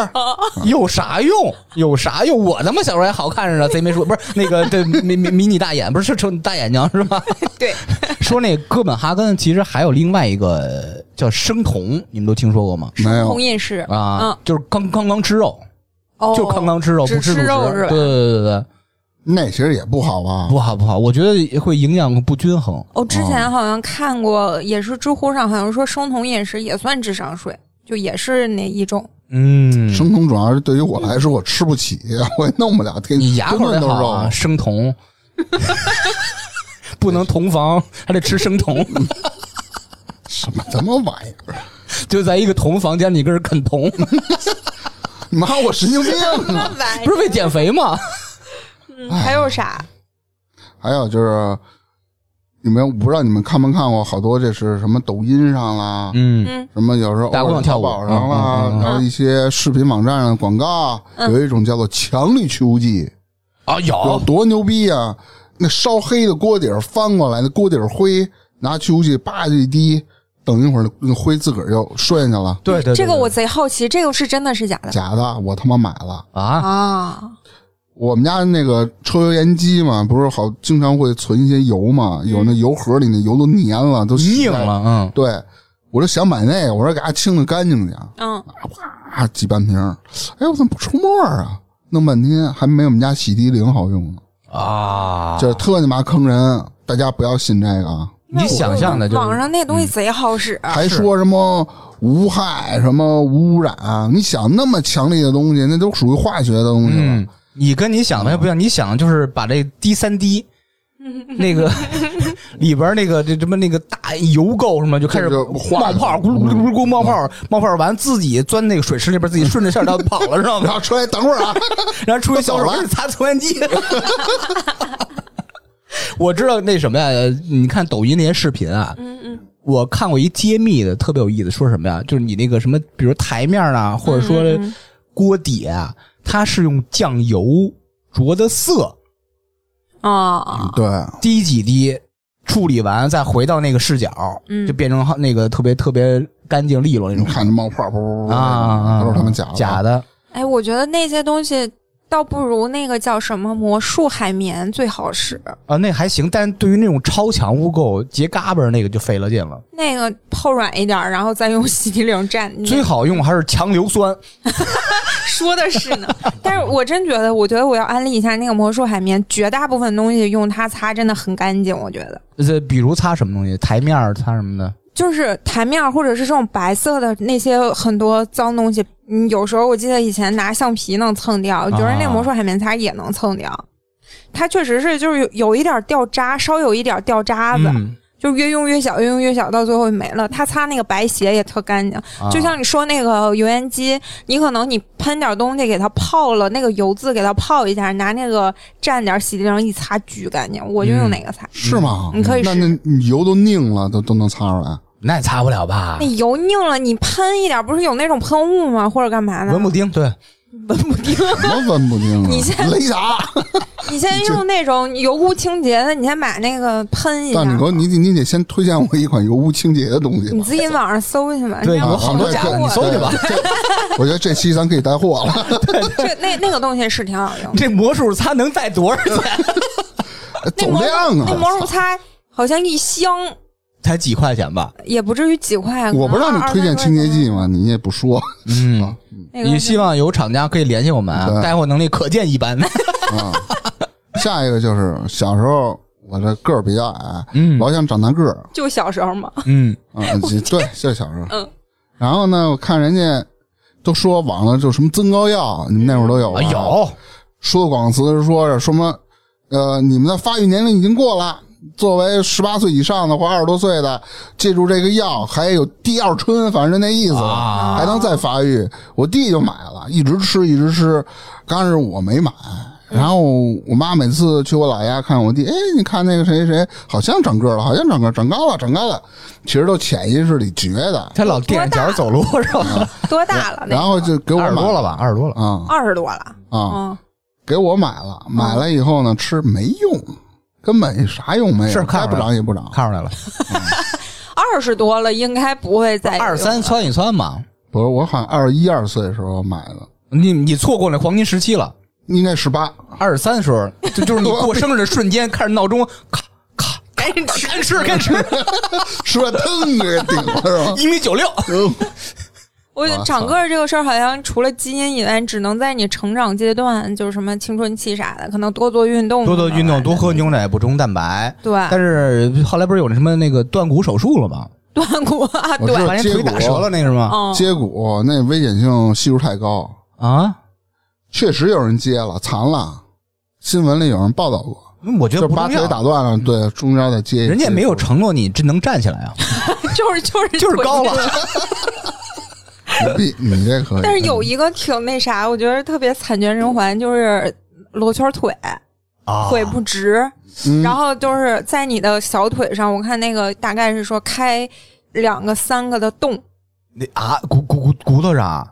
有啥用？有啥用？我他妈小时候还好看着呢，贼眉鼠，不是那个对迷迷迷你大眼，不是成大眼睛是吧？对，说那哥本哈根其实还有另外一个叫生酮，你们都听说过吗？没有红饮食啊，嗯，就是刚刚刚吃肉，哦，就刚刚吃肉，不吃主食。对对对对，那其实也不好吧？不好不好，我觉得会营养不均衡。哦，之前好像看过，也是知乎上好像说生酮饮食也算智商税，就也是那一种。嗯，生酮主要是对于我来说，我吃不起，我也弄不了，天你牙口得好啊，肉。生酮。不能同房，还得吃生酮，什么什么玩意儿？就在一个同房间里跟人啃酮，你妈，我神经病啊！不是为减肥吗？嗯还有啥？还有就是，你们我不知道你们看没看过，好多这是什么抖音上啦，嗯嗯什么有时候大姑娘跳舞淘宝上啦，然后一些视频网站上的广告，嗯有一种叫做强力去污剂，啊，有有多牛逼啊！那烧黑的锅底儿翻过来，那锅底儿灰，拿去污剂叭就一滴，等一会儿那灰自个儿就顺下去了。对对，对这个我贼好奇，这个是真的是假的？假的，我他妈买了。啊，啊，我们家那个抽油烟机嘛，不是好经常会存一些油嘛，有那油盒里那油都粘了，都硬了，嗯，对，我就想买那个，我说给它清的干净点，嗯，啊，几半瓶儿，哎，我怎么不出沫儿啊？弄半天还没我们家洗涤灵好用呢，啊，就是特你妈坑人，大家不要信这个啊！你想象的就是。网上那东西贼好使，还说什么无害、什么无污染，你想那么强力的东西，那都属于化学的东西了。嗯，你跟你想的还不一样，你想的就是把这滴三滴。那个 里边那个这什么那个大油垢什么就开始冒泡，咕噜咕噜咕噜咕噜冒泡，冒泡完自己钻那个水池里边，自己顺着线道跑了，知道吗？然后出来等会儿啊，然后出来小手擦抽烟机。我知道那什么呀？你看抖音那些视频啊，嗯嗯我看过一揭秘的，特别有意思，说什么呀？就是你那个什么，比如台面啊，或者说锅底啊，它是用酱油着的色，啊，对，滴几滴，处理完再回到那个视角，嗯。就变成那个特别特别干净利落那你种。看着冒泡，不不不，啊啊，都是他们假的，假的。哎，我觉得那些东西倒不如那个叫什么魔术海绵最好使，啊，那还行，但对于那种超强污垢结嘎巴儿那个就费了劲了。那个泡软一点，然后再用洗涤灵蘸。最好用还是强硫酸，说的是呢，但是我真觉得，我觉得我要安利一下那个魔术海绵，绝大部分东西用它擦真的很干净，我觉得。这比如擦什么东西，台面擦什么的。就是台面或者是这种白色的那些很多脏东西，嗯，有时候我记得以前拿橡皮能蹭掉，我觉得那个魔术海绵擦也能蹭掉。它确实是就是有有一点掉渣，稍有一点掉渣子，嗯，就越用越小，越用越小，到最后没了。它擦那个白鞋也特干净，啊就像你说那个油烟机，你可能你喷点东西给它泡了，那个油渍给它泡一下，拿那个蘸点洗涤灵一擦，巨干净。我就用哪个擦，是吗？你可以那试。那油都拧了，都都能擦出来。那也擦不了吧那？油拧了，你喷一点，不是有那种喷雾吗？或者干嘛的？文布丁对，文不丁。什么温不丁啊？你先雷达，你先用那种油污清洁的，你先买那个喷一下但。你说，你得你得先推荐我一款油污清洁的东西你。自己网上搜去吧。对有好多假的你搜去吧我觉得这期咱可以带货了，这那那个东西是挺好用的。这魔术擦能带多少钱？走量啊！那魔术擦好像一箱才几块钱吧？也不至于几块。我不让你推荐清洁剂吗？你也不说。嗯，那个也希望有厂家可以联系我们带货能力可见一斑。啊。下一个就是小时候我这个儿比较矮，嗯老想长大个儿就小时候嘛，嗯，啊，对，就小时候。嗯，然后呢，我看人家都说网上就什么增高药，你们那会儿都有吧？啊有，说的广告词是说是什么？呃，你们的发育年龄已经过了。作为十八岁以上的或二十多岁的，借助这个药还有第二春，反正就那意思，啊还能再发育。我弟就买了，一直吃，一直吃。刚开始我没买，然后我妈每次去我姥爷家看我弟，哎，你看那个谁谁谁，好像长个了，好像长个长高了，长高了。其实都潜意识里觉得，他老垫着脚走路是吧？多大了？那然后就给我买二十多了吧？二十多了。啊二十多了。啊，嗯，给我买了，买了以后呢，吃没用，根本啥用没有，该不是看出来长也不长。看出来了，二十多了，应该不会再二三窜一窜嘛。不是，我好像二十一二岁的时候买的，你你错过那黄金时期了。应该十八。二十三时候，就就是你过 生日的瞬间，看着闹钟，咔咔，赶紧吃，赶紧吃，赶紧吃，吃完腾给顶了是吧？一米九六。我觉得长个儿这个事儿，好像除了基因以外，只能在你成长阶段，就是什么青春期啥的，可能多做运动，多做运动，多喝牛奶，补充蛋白。对但是后来不是有那什么那个断骨手术了吗？断骨啊，对，把人腿打折了，那是吗？嗯，接骨那危险性系数太高，啊，确实有人接了，残了。新闻里有人报道过，我觉就把腿。打断了，对，中间再接。人家也没有承诺你真能站起来啊，就是就是就是高了。骨 你你这可以。但是有一个挺那啥，我觉得特别惨绝人寰，就是罗圈腿，啊腿不直，嗯然后就是在你的小腿上，我看那个大概是说开两个、三个的洞，那啊骨骨骨骨头上啊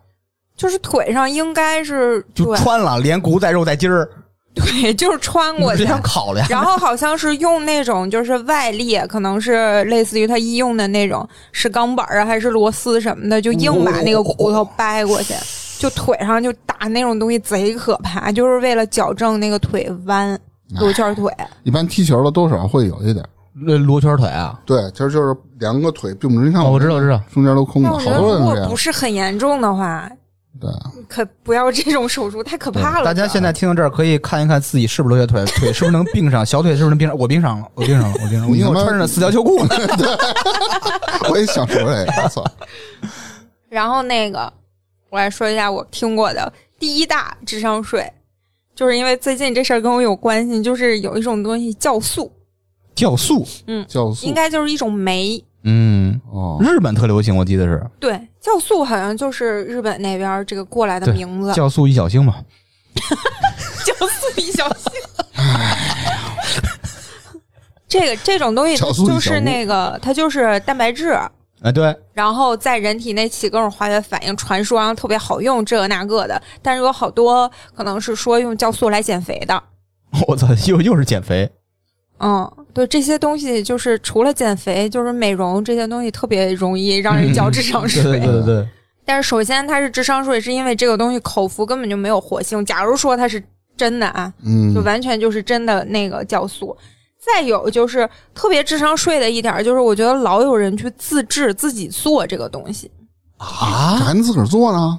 就是腿上应该是就穿了，连骨带肉带筋儿，对，就是穿过去？然后好像是用那种就是外力，可能是类似于他医用的那种，是钢板啊还是螺丝什么的，就硬把那个骨头掰过去，就腿上就打那种东西贼可怕，就是为了矫正那个腿弯罗圈腿。一般踢球的多少会有一点。那罗圈腿啊？对，其实就是两个腿并不直。你看哦，我知道，我知道。中间都空的，好多人这样如果不。是很严重的话，对，可不要这种手术，太可怕了。大家现在听到这儿，可以看一看自己是不是罗圈腿，腿是不是能并上，小腿是不是能并上？我并上了，我并上了，我并上了。因为我穿着四条秋裤呢。我也想说这个！然后那个，我来说一下我听过的第一大智商税，就是因为最近这事儿跟我有关系，就是有一种东西酵素，酵素，嗯酵素应该就是一种酶。嗯，哦，日本特流行，我记得是对，酵素好像就是日本那边这个过来的名字。酵素一小星嘛。酵素一小星。这个这种东西，就是那个，它就是蛋白质，哎，对，然后在人体内起各种化学反应，传说然后特别好用，这个那个的。但是有好多可能是说用酵素来减肥的。我操，又又是减肥。嗯，对，这些东西就是除了减肥，就是美容这些东西特别容易让人交智商税。对对对对，但是首先它是智商税，是因为这个东西口服根本就没有活性。假如说它是真的啊，嗯就，完全就是真的那个酵素。再有就是特别智商税的一点，就是我觉得老有人去自制自己做这个东西。啊，还能自个儿做呢？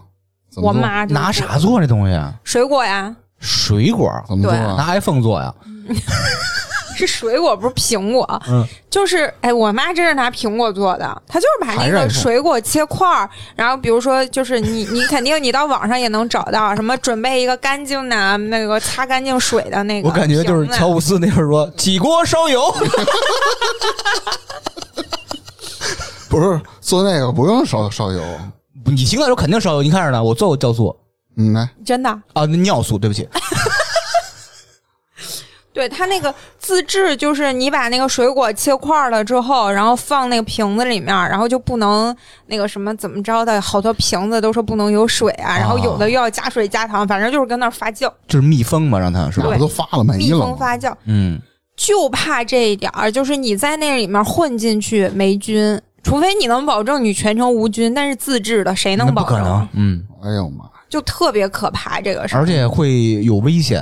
我？妈拿啥做这东西啊？水果呀？水果，怎么做啊？拿 iPhone 做呀？是水果，不是苹果。嗯，就是哎，我妈真是拿苹果做的，她就是把那个水果切块儿，然后比如说就是你你肯定你到网上也能找到什么准备一个干净的那个擦干净水的那个我感觉就是乔布斯那会儿说起锅烧油 不是做那个不用烧烧油，你醒来的时候肯定烧油。你看着呢，我做过酵素嗯，来，真的。啊，那尿素，对不起，对它那个自制，就是你把那个水果切块了之后，然后放那个瓶子里面，然后就不能那个什么怎么着的，好多瓶子都说不能有水啊，然后有的又要加水加糖，反正就是跟那儿发酵，就是密封嘛，让它是吧都发了没密？封发酵，嗯，就怕这一点儿，就是你在那里面混进去霉菌，除非你能保证你全程无菌，但是自制的谁能保证？不可能，嗯，哎呦妈！就特别可怕这个事儿。而且会有危险，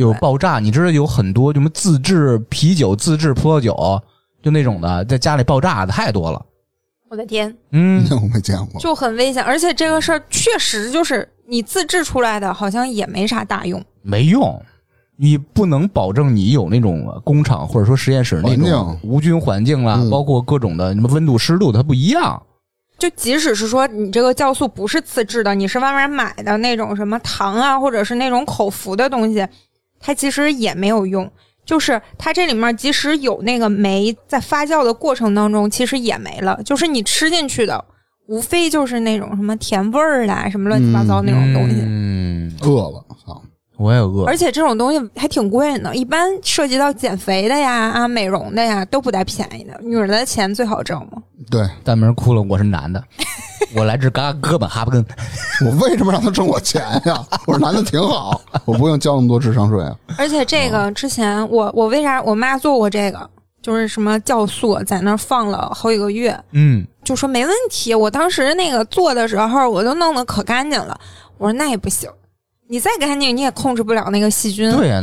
有爆炸。你知道有很多什么自制啤酒、自制葡萄酒，就那种的，在家里爆炸的太多了。我的天，嗯，那我没见过。就很危险，而且这个事儿确实就是你自制出来的，好像也没啥大用。没用。你不能保证你有那种工厂或者说实验室那种无菌环境啦，嗯包括各种的什么温度、湿度，它不一样。就即使是说你这个酵素不是自制的，你是外面买的那种什么糖啊，或者是那种口服的东西，它其实也没有用。就是它这里面即使有那个酶在发酵的过程当中，其实也没了。就是你吃进去的，无非就是那种什么甜味儿啦，什么乱七八糟那种东西。嗯，饿了，操！我也饿。而且这种东西还挺贵呢，一般涉及到减肥的呀、啊美容的呀，都不带便宜的。女人的钱最好挣嘛。对大明哭了，我是男的，我来自嘎哥本哈根。我为什么让他挣我钱呀？我说男的挺好，我不用交那么多智商税啊。而且这个之前我我为啥我妈做过这个，就是什么酵素在那儿放了好几个月，嗯，就说没问题。我当时那个做的时候，我都弄得可干净了。我说那也不行，你再干净你也控制不了那个细菌。对呀、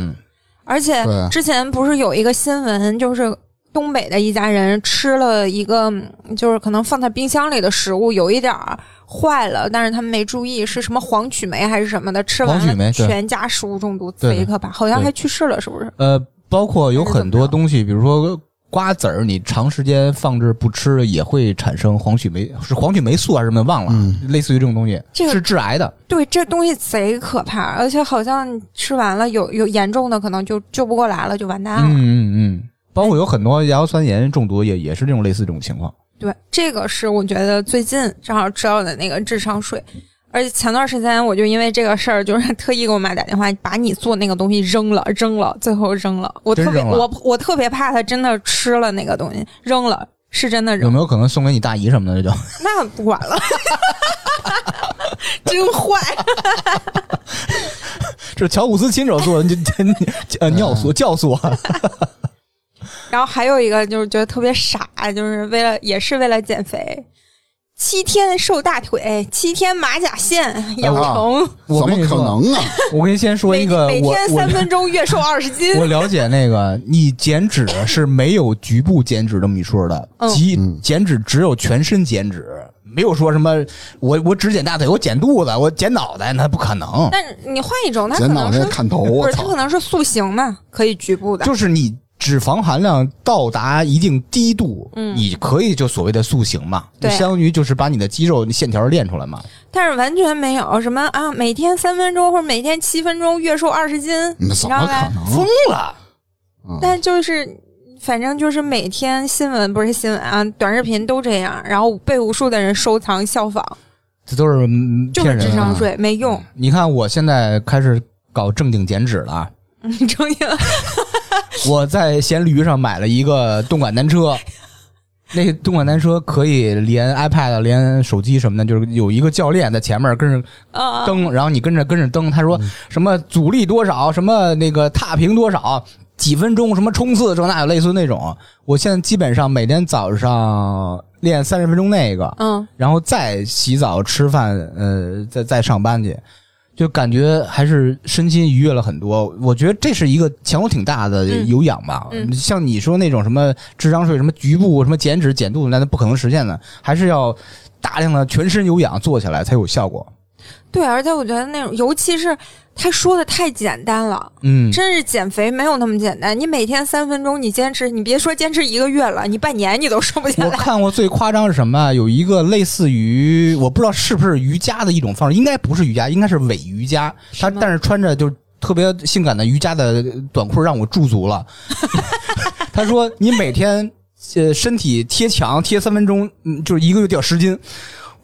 而且之前不是有一个新闻，就是东北的一家人吃了一个，嗯就是可能放在冰箱里的食物有一点儿坏了，但是他们没注意是什么黄曲霉还是什么的，吃完了全家食物中毒，对贼可怕，好像还去世了，是不是？呃，包括有很多东西，比如说瓜子儿，你长时间放置不吃，也会产生黄曲霉，是黄曲霉素还是什么？忘了，嗯类似于这种东西，这个是致癌的。对，这东西贼可怕，而且好像吃完了有有严重的，可能就救不过来了，就完蛋了。嗯嗯嗯，包括有很多亚硝酸盐中毒也也是这种类似这种情况。对，这个是我觉得最近正好知道的那个智商税，而且前段时间我就因为这个事儿，就是特意给我妈打电话，把你做那个东西扔了，扔了，最后扔了。我特别我我特别怕他真的吃了那个东西，扔了，是真的扔，有没有可能送给你大姨什么的？这就那不管了，真坏。这是乔布斯亲手做的，你呃尿素酵素啊。然后还有一个就是觉得特别傻，就是为了也是为了减肥，七天瘦大腿，七天马甲线养成，怎么可能啊？我跟你先说一个，我每天我三分钟月瘦二十斤。我了解那个，你减脂是没有局部减脂这么一说的，嗯即嗯减脂只有全身减脂，没有说什么我我只减大腿，我减肚子，我减脑袋，那不可能。但是你换一种，他可能是袋看头，不是它可！能是塑形嘛，可以局部的。就是你脂肪含量到达一定低度，嗯你可以就所谓的塑形嘛，就对相当于就是把你的肌肉线条练出来嘛。但是完全没有什么啊，每天三分钟或者每天七分钟月瘦二十斤，你那怎么可知道吧？能？疯了，嗯但就是。反正就是每天新闻不是新闻啊，短视频都这样，然后被无数的人收藏效仿，这都是嗯就是骗人的。智商税，没用。你看我现在开始搞正经减脂了，你终于 我在闲驴上买了一个动感单车，那动感单车可以连 iPad、连手机什么的，就是有一个教练在前面跟着啊，蹬，然后你跟着跟着蹬。他说什么阻力多少，什么那个踏平多少，几分钟什么冲刺这那类似那种。我现在基本上每天早上练三十分钟那个，嗯，然后再洗澡吃饭，呃，再再上班去，就感觉还是身心愉悦了很多。我觉得这是一个强度挺大的嗯有氧吧。嗯像你说那种什么智商税、什么局部、什么减脂、减肚子，那那不可能实现的，还是要大量的全身有氧做起来才有效果。对，而且我觉得那种，尤其是他说的太简单了，嗯，真是减肥没有那么简单。你每天三分钟，你坚持，你别说坚持一个月了，你半年你都瘦不下来我。看过最夸张是什么啊？有一个类似于我不知道是不是瑜伽的一种方式，应该不是瑜伽，应该是伪瑜伽。他但是穿着就特别性感的瑜伽的短裤，让我驻足了。他说你每天呃身体贴墙贴三分钟，嗯，就是一个月掉十斤。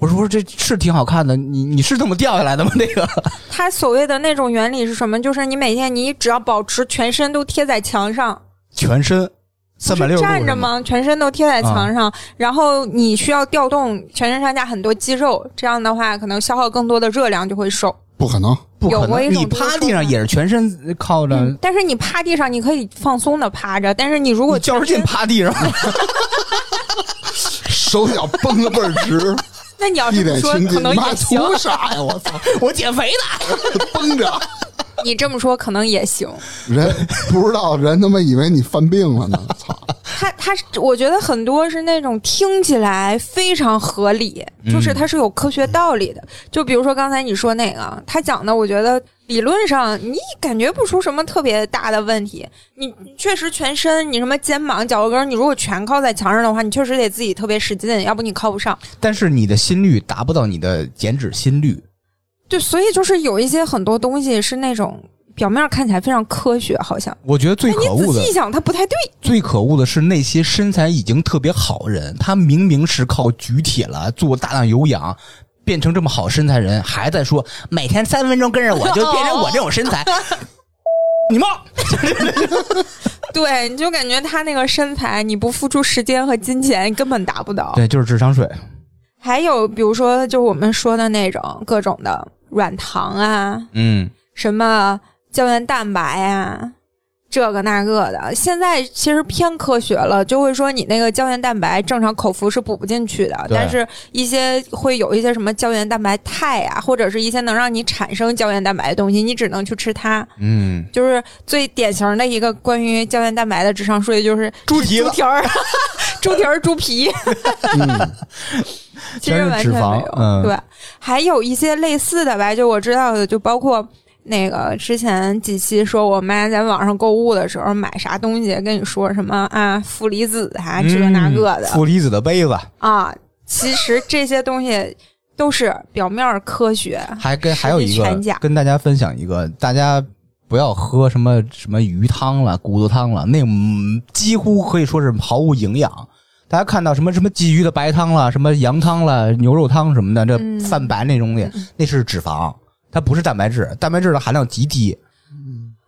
我说这是挺好看的，你你是这么掉下来的吗？那个他所谓的那种原理是什么？就是你每天你只要保持全身都贴在墙上，全身三百不六站着？吗？全身都贴在墙上，然后你需要调动全身上下很多肌肉，这样的话可能消耗更多的热量就会瘦。不可能，不可能，有过一种你趴地上也是全身靠着，嗯，但是你趴地上你可以放松的趴着，但是你如果你较着劲趴地上。手脚绷得倍儿直，那你要说脸青筋，可能你妈也行。图啥呀？我操，我减肥呢。绷着，你这么说可能也行。人不知道人他妈以为你犯病了呢，操！他他是，我觉得很多是那种听起来非常合理，就是嗯它是有科学道理的。就比如说刚才你说那个，他讲的，我觉得理论上你感觉不出什么特别大的问题。你你确实全身，你什么肩膀、脚后跟，你如果全靠在墙上的话，你确实得自己特别使劲，要不你靠不上。但是你的心率达不到你的减脂心率。对，所以就是有一些很多东西是那种表面看起来非常科学，好像。我觉得最那可恶的你仔细一，想，它不太对。最可恶的是那些身材已经特别好人，他明明是靠举铁了，做大量有氧。变成这么好身材人，还在说每天三分钟跟着我 就变成我这种身材，你妈！对，你就感觉他那个身材，你不付出时间和金钱，根本达不到。对，就是智商税。还有比如说，就我们说的那种各种的软糖啊，嗯，什么胶原蛋白啊，这个那个的，现在其实偏科学了，就会说你那个胶原蛋白正常口服是补不进去的，但是一些会有一些什么胶原蛋白肽啊，或者是一些能让你产生胶原蛋白的东西，你只能去吃它。嗯，就是最典型的一个关于胶原蛋白的智商税，就是猪蹄子猪蹄儿、猪蹄儿、猪皮，嗯，其实完全没有。嗯对，还有一些类似的吧，就我知道的，就包括那个之前几期说我妈在网上购物的时候买啥东西，跟你说什么啊负离子啊这个那个的、嗯负离子的杯子，啊，其实这些东西都是表面科学，还跟还有一个跟大家分享一个，大家不要喝什么什么鱼汤了、骨头汤了，那嗯几乎可以说是毫无营养。大家看到什么什么鲫鱼的白汤了、什么羊汤了、牛肉汤什么的，这嗯。泛白那东西，那是脂肪，它不是蛋白质，蛋白质的含量极低。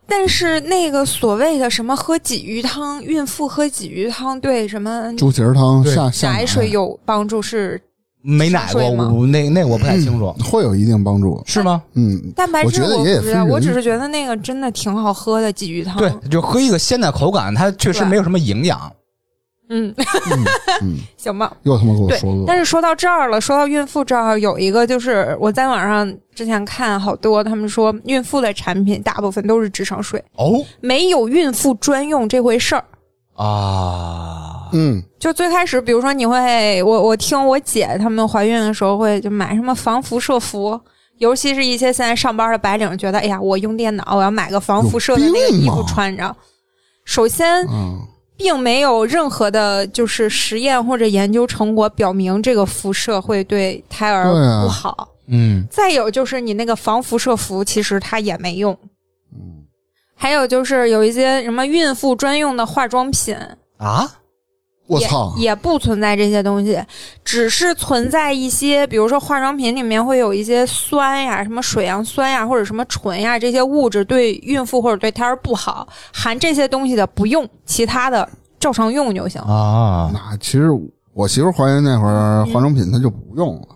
但是那个所谓的什么喝鲫鱼汤，孕妇喝鲫鱼汤对什么猪蹄儿汤下下奶水有帮助是没奶过，吗我那那我不太清楚，会有一定帮助。是吗？嗯，蛋白质我觉得我不知道，也也分我只是觉得那个真的挺好喝的鲫鱼汤。对，就喝一个鲜奶口感，它确实没有什么营养。嗯，嗯嗯，行吧。又他妈给我对说，饿。但是说到这儿了，说到孕妇这儿，有一个就是我在网上之前看好多，他们说孕妇的产品大部分都是智商税，哦？没有孕妇专用这回事儿。啊，嗯，就最开始，比如说你会，我我听我姐她们怀孕的时候会就买什么防辐射服，尤其是一些现在上班的白领，觉得哎呀，我用电脑，我要买个防辐射的那个衣服穿着。首先，嗯，并没有任何的，就是实验或者研究成果表明这个辐射会对胎儿不好。嗯。再有就是你那个防辐射服，其实它也没用。嗯。还有就是有一些什么孕妇专用的化妆品，啊，也我操，也不存在这些东西，只是存在一些，比如说化妆品里面会有一些酸呀，什么水杨酸呀，或者什么醇呀，这些物质对孕妇或者对胎儿不好，含这些东西的不用，其他的照常用就行。啊，那其实我媳妇怀孕那会儿，化妆品她就不用了。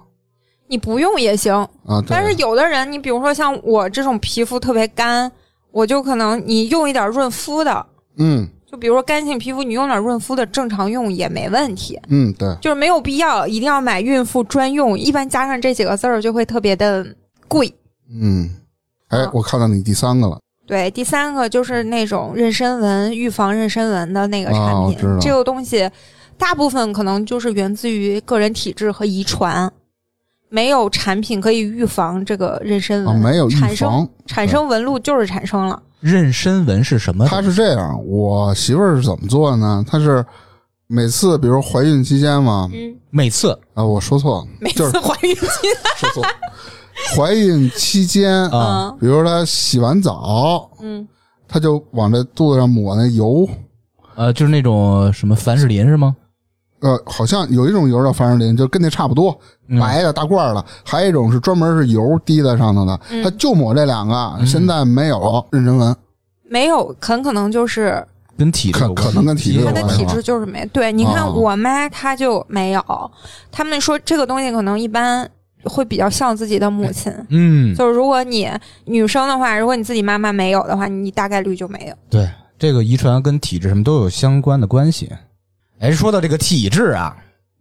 你不用也行，啊。但是有的人，你比如说像我这种皮肤特别干，我就可能你用一点润肤的，嗯就比如说干性皮肤，你用点润肤的正常用也没问题。嗯，对，就是没有必要一定要买孕妇专用，一般加上这几个字儿就会特别的贵。嗯，哎啊，我看到你第三个了，对，第三个就是那种妊娠纹，预防妊娠纹的那个产品，啊知道这个东西大部分可能就是源自于个人体质和遗传，没有产品可以预防这个妊娠纹，啊，没有预产生防。产生纹路就是产生了。妊娠纹是什么？它是这样，我媳妇儿是怎么做的呢？她是每次，比如怀孕期间嘛，嗯，每次。啊，我说错了，每就是次怀孕期间，说错了，怀孕期间，啊。嗯比如她洗完澡，嗯，她就往这肚子上抹那油，呃，就是那种什么凡士林是吗？呃，好像有一种油叫凡士林，就跟那差不多，嗯白的大罐儿的；还有一种是专门是油滴在上头的，嗯它就抹这两个。现在没有妊娠纹，没有，很可能就是跟体质可有关可能跟体质有她的关系吧体质就是没对，你看哦我妈她就没有，他们说这个东西可能一般会比较像自己的母亲。嗯，就是如果你女生的话，如果你自己妈妈没有的话，你大概率就没有。对，这个遗传跟体质什么都有相关的关系。哎，说到这个体质啊，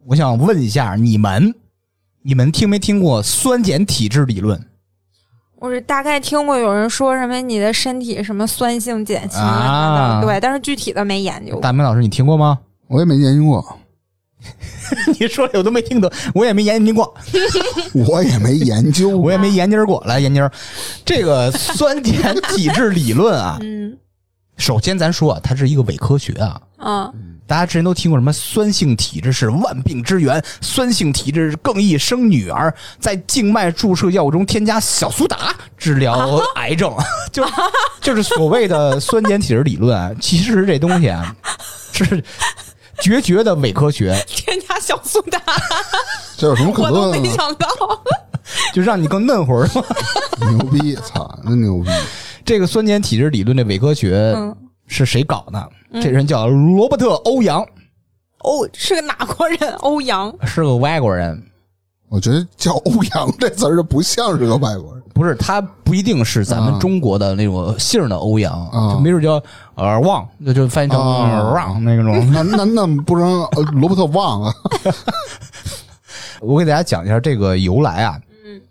我想问一下你们，你们听没听过酸碱体质理论？我是大概听过有人说什么你的身体什么酸性碱性啊对，但是具体的没研究。大明老师，你听过吗？我也没研究过，你说的我都没听懂，我也没研究过，我也没研究过。我也没研究过。来，研究这个酸碱体质理论啊。嗯首先，咱说啊，它是一个伪科学啊。嗯大家之前都听过什么酸性体质是万病之源，酸性体质更易生女儿，在静脉注射药物中添加小苏打治疗癌症，就就是所谓的酸碱体质理论啊。其实这东西啊是绝绝的伪科学，添加小苏打，这有什么可我都乐的？没想到。就让你更嫩会儿嘛。牛逼！操，真牛逼！这个酸碱体质理论的伪科学嗯是谁搞的？这人叫罗伯特·欧阳，哦，是个哪国人？欧阳。是个外国人。我觉得叫欧阳这词儿就不像是个外国人。不是，他不一定是咱们啊中国的那种姓儿的欧阳，啊就没准叫尔旺，那就翻译成啊旺那种。那那那不能呃罗伯特旺啊？我给大家讲一下这个由来啊。嗯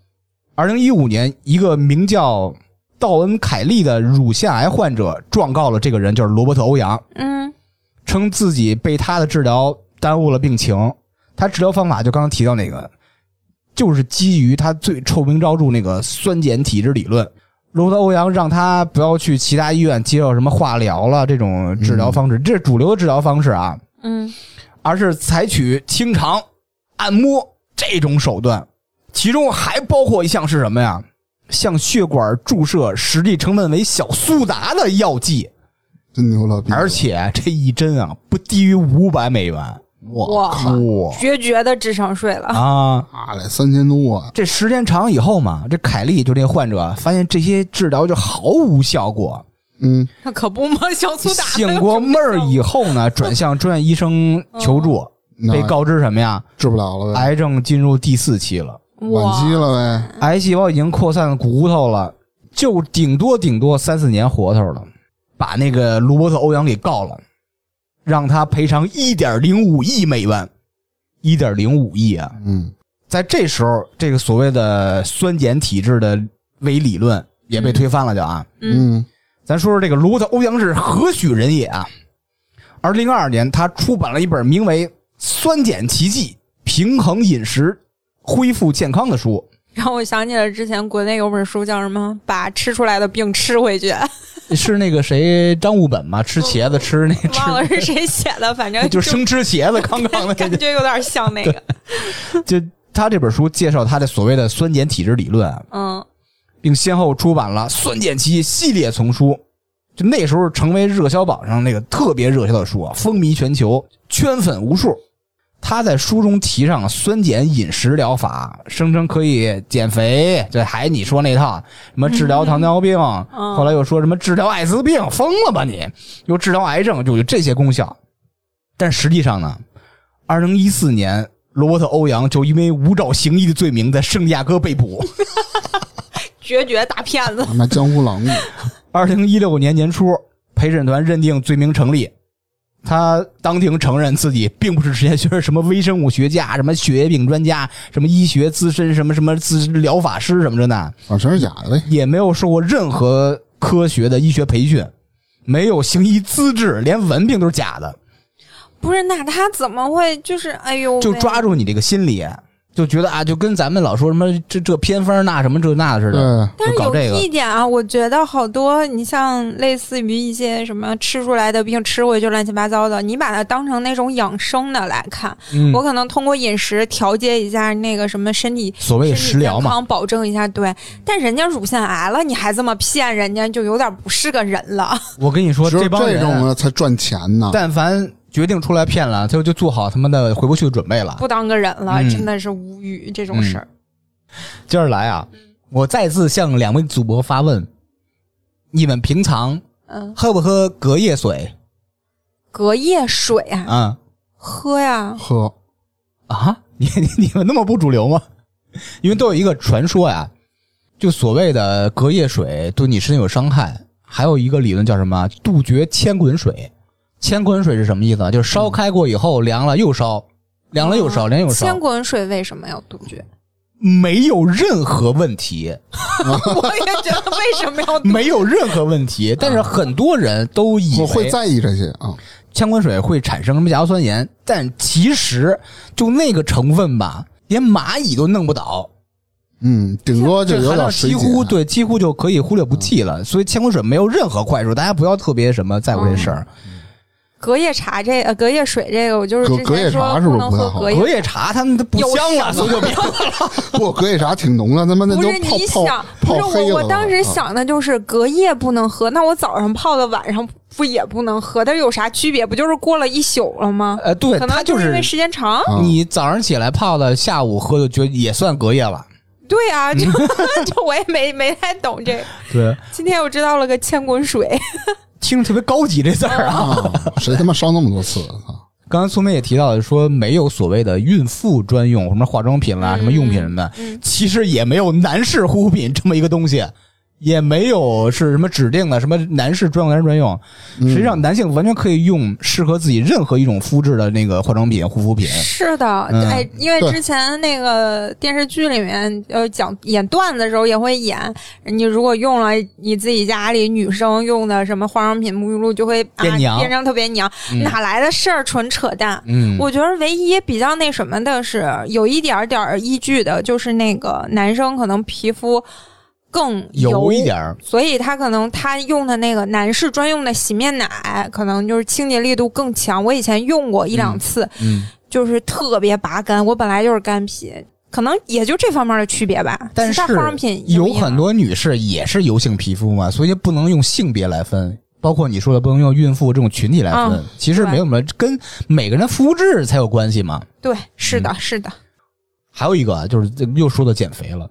二零一五年，一个名叫道恩·凯利的乳腺癌患者状告了这个人，就是罗伯特·欧阳，嗯称自己被他的治疗耽误了病情。他治疗方法就刚刚提到那个，就是基于他最臭名昭著那个酸碱体质理论。罗伯特·欧阳让他不要去其他医院接受什么化疗了这种治疗方式，这是主流的治疗方式啊，嗯而是采取清肠、按摩这种手段。其中还包括一项是什么呀？向血管注射实际成分为小苏打的药剂。真牛了！而且这一针啊不低于五百美元，哇靠绝绝的智商税了。啊！啊嘞，三千多啊！这时间长以后嘛，这凯利就这患者发现这些治疗就毫无效果，嗯，那可不嘛，小苏打醒过闷儿以后呢，转向专业医生求助，那被告知什么呀？治不了了，癌症进入第四期了，晚期了呗。癌细胞已经扩散骨头了，就顶多顶多三四年活头了，把那个罗伯特·欧阳给告了，让他赔偿一点零五亿美元，一点零五亿啊！嗯，在这时候，这个所谓的酸碱体质的伪理论也被推翻了，就啊，嗯咱说说这个罗伯特·欧阳是何许人也啊？二零二二年，他出版了一本名为《酸碱奇迹：平衡饮食，恢复健康》的书。让我想起了之前国内有本书叫什么“把吃出来的病吃回去 是那个谁张悟本吗？吃茄子吃那”，忘了是谁写的，反正 就生吃茄子，刚刚的 感觉有点像那个。就他这本书介绍他的所谓的酸碱体质理论啊，嗯并先后出版了《酸碱期》系列丛书，就那时候成为热销榜上那个特别热销的书啊，风靡全球，圈粉无数。他在书中提倡酸碱饮食疗法，声称可以减肥，这还你说那套什么治疗糖尿病，嗯后来又说什么治疗艾滋病，疯了吧你？又治疗癌症，就有这些功效。但实际上呢，二零一四年，罗伯特·欧阳就因为无照行医的罪名在圣地亚哥被捕。绝绝大骗子。他妈江湖郎中，二零一六年年初，陪审团认定罪名成立。他当庭承认自己并不是之前学什么微生物学家、什么血液病专家、什么医学资深、什么什么资疗法师什么的呢，啊，全是假的呗。也没有受过任何科学的医学培训，没有行医资质，连文凭都是假的，不是，那他怎么会就是哎呦喂？就抓住你这个心理，就觉得啊，就跟咱们老说什么这这偏方那什么这那的似的，对，但是有就搞这个一点啊，我觉得好多，你像类似于一些什么吃出来的病吃回去乱七八糟的，你把它当成那种养生的来看，嗯我可能通过饮食调节一下那个什么身体所谓食疗嘛，保证一下对。但人家乳腺癌了，你还这么骗人家，就有点不是个人了。我跟你说，这帮人啊这种才赚钱呢。但凡决定出来骗了，他就就做好他妈的回不去的准备了。不当个人了，嗯真的是无语这种事儿。接着来啊，我再次向两位主播发问：你们平常嗯，喝不喝隔夜水隔夜水啊，啊？喝呀，喝，啊，你你你们那么不主流吗？因为都有一个传说呀，就所谓的隔夜水对你身体有伤害，还有一个理论叫什么？杜绝千滚水。千滚水是什么意思啊？就是烧开过以后凉了又烧，凉了又烧，凉又烧千，滚水为什么要杜绝？没有任何问题。我也觉得为什么要？没有任何问题，但是很多人都以为我会在意这些啊。千滚水会产生什么甲硝酸盐，但其实就那个成分吧，连蚂蚁都弄不倒，嗯，顶多就有点几乎对几乎就可以忽略不计了。所以千滚水没有任何坏处，大家不要特别什么在乎这事儿。隔夜茶这呃隔夜水这个，我就是隔隔夜之前说茶是不是能不太好喝隔夜。茶它们都不有香了，所以就别 不，隔夜茶挺浓的，他妈那不是都泡泡你想，不是我，泡黑了我当时啊想的就是隔夜不能喝，那我早上泡的，晚上不也不能喝？但是有啥区别？不就是过了一宿了吗？呃，对，可能就是因为时间长。啊你早上起来泡的，下午喝就觉得也算隔夜了。对啊，就 就我也没没太懂这个。对，今天我知道了个千滚水，听着特别高级这字儿啊。啊，谁他妈烧那么多次啊？刚才苏梅也提到了，说没有所谓的孕妇专用什么化妆品啦、嗯什么用品什么的，其实也没有男士护肤品这么一个东西，也没有是什么指定的什么男士专用、男士专用。实际上，男性完全可以用适合自己任何一种肤质的那个化妆品、护肤品。是的，嗯哎，因为之前那个电视剧里面，呃，讲演段子的时候也会演，你如果用了你自己家里女生用的什么化妆品、沐浴露，就会啊变娘变成特别娘，嗯哪来的事儿？纯扯淡。嗯，我觉得唯一比较那什么的是，有一点儿点儿依据的，就是那个男生可能皮肤更油一点儿，所以他可能他用的那个男士专用的洗面奶，可能就是清洁力度更强。我以前用过一两次，嗯，就是特别拔干。我本来就是干皮，可能也就这方面的区别吧。但是化妆品有很多女士也是油性皮肤嘛，所以不能用性别来分。包括你说的不能用孕妇这种群体来分，嗯其实没有什么跟每个人肤质才有关系嘛。对，是嗯的，是的，还有一个啊就是又说到减肥了，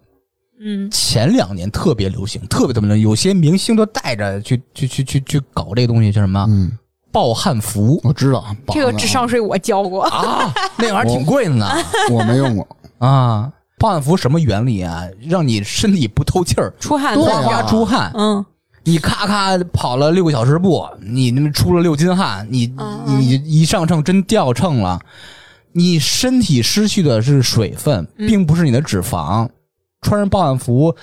嗯，前两年特别流行，特别特别流行，有些明星都带着去去去去去搞这个东西，叫什么嗯，暴汗服我知道这个智商税我交过。啊？那玩意儿挺贵的呢 我没用过，啊！暴汗服什么原理啊？让你身体不透气儿，出汗对多啊哗出汗。嗯，你咔咔跑了六个小时步，你那么出了六斤汗，你嗯你一上秤真掉秤了，你身体失去的是水分，嗯并不是你的脂肪。穿上保安服，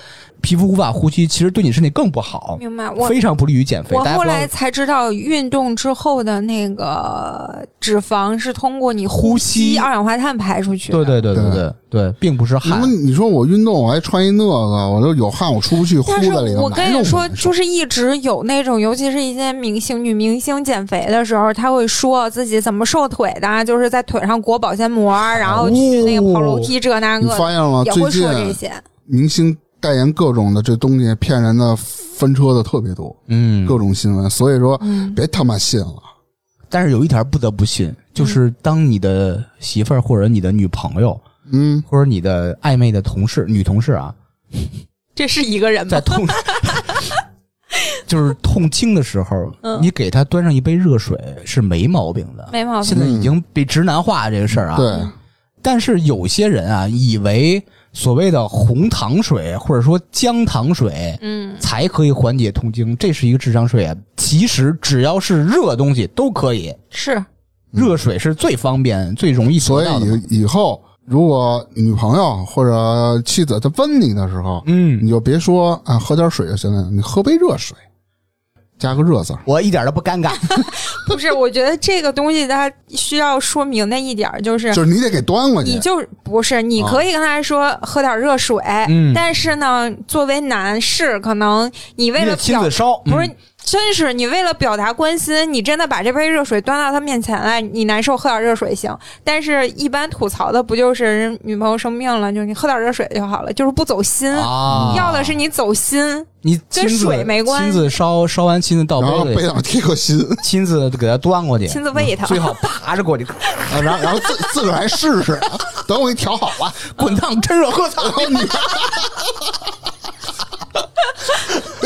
皮肤无法呼吸，其实对你身体更不好，明白。我非常不利于减肥。我后来才知道，运动之后的那个脂肪是通过你呼吸吸二氧化碳排出去的。对对对对对对，并不是那汗么。你说我运动我还穿一那个，我就有汗我出不去，呼但是在里头。我跟你说，就就是一直有那种，尤其是一些明星、女明星减肥的时候，她会说自己怎么瘦腿的，就是在腿上裹保鲜膜，然后去那个跑楼梯这那个的，你发现了吗？最也会说这近些。明星代言各种的这东西骗人的翻车的特别多，嗯，各种新闻，所以说嗯，别他妈信了。但是有一条不得不信，就是当你的媳妇儿或者你的女朋友嗯，或者你的暧昧的同事、女同事啊，这是一个人吗在？痛，就是痛经的时候，嗯你给她端上一杯热水是没毛病的。没毛病现。在已经被直男化这个事儿啊，对，但是有些人啊，以为所谓的红糖水或者说姜糖水嗯，才可以缓解痛经，这是一个智商税。啊。其实只要是热东西都可以，是。热水是最方便、最容易所得到的嘛。以以后如果女朋友或者妻子她问你的时候，嗯。你，就别说啊喝点水就行了，你喝杯热水，加个热字儿。我一点都不尴尬。不是？我觉得这个东西它需要说明的一点就是，就是你得给端过去你。就不是，你可以跟他说喝点热水，嗯但是呢，作为男士，可能你为了亲自烧，不是嗯，真是你为了表达关心，你真的把这杯热水端到他面前来，你难受喝点热水行，但是一般吐槽的不就是人女朋友生病了，就是你喝点热水就好了，就是不走心。啊，要的是你走心，你亲自跟水没关系。亲自烧烧完，亲自倒杯里，背上贴个心，亲自给他端过去，亲自喂他。最好爬着过去，啊然后然后自自个儿还试试，等我给你调好了，滚烫趁热喝，操你，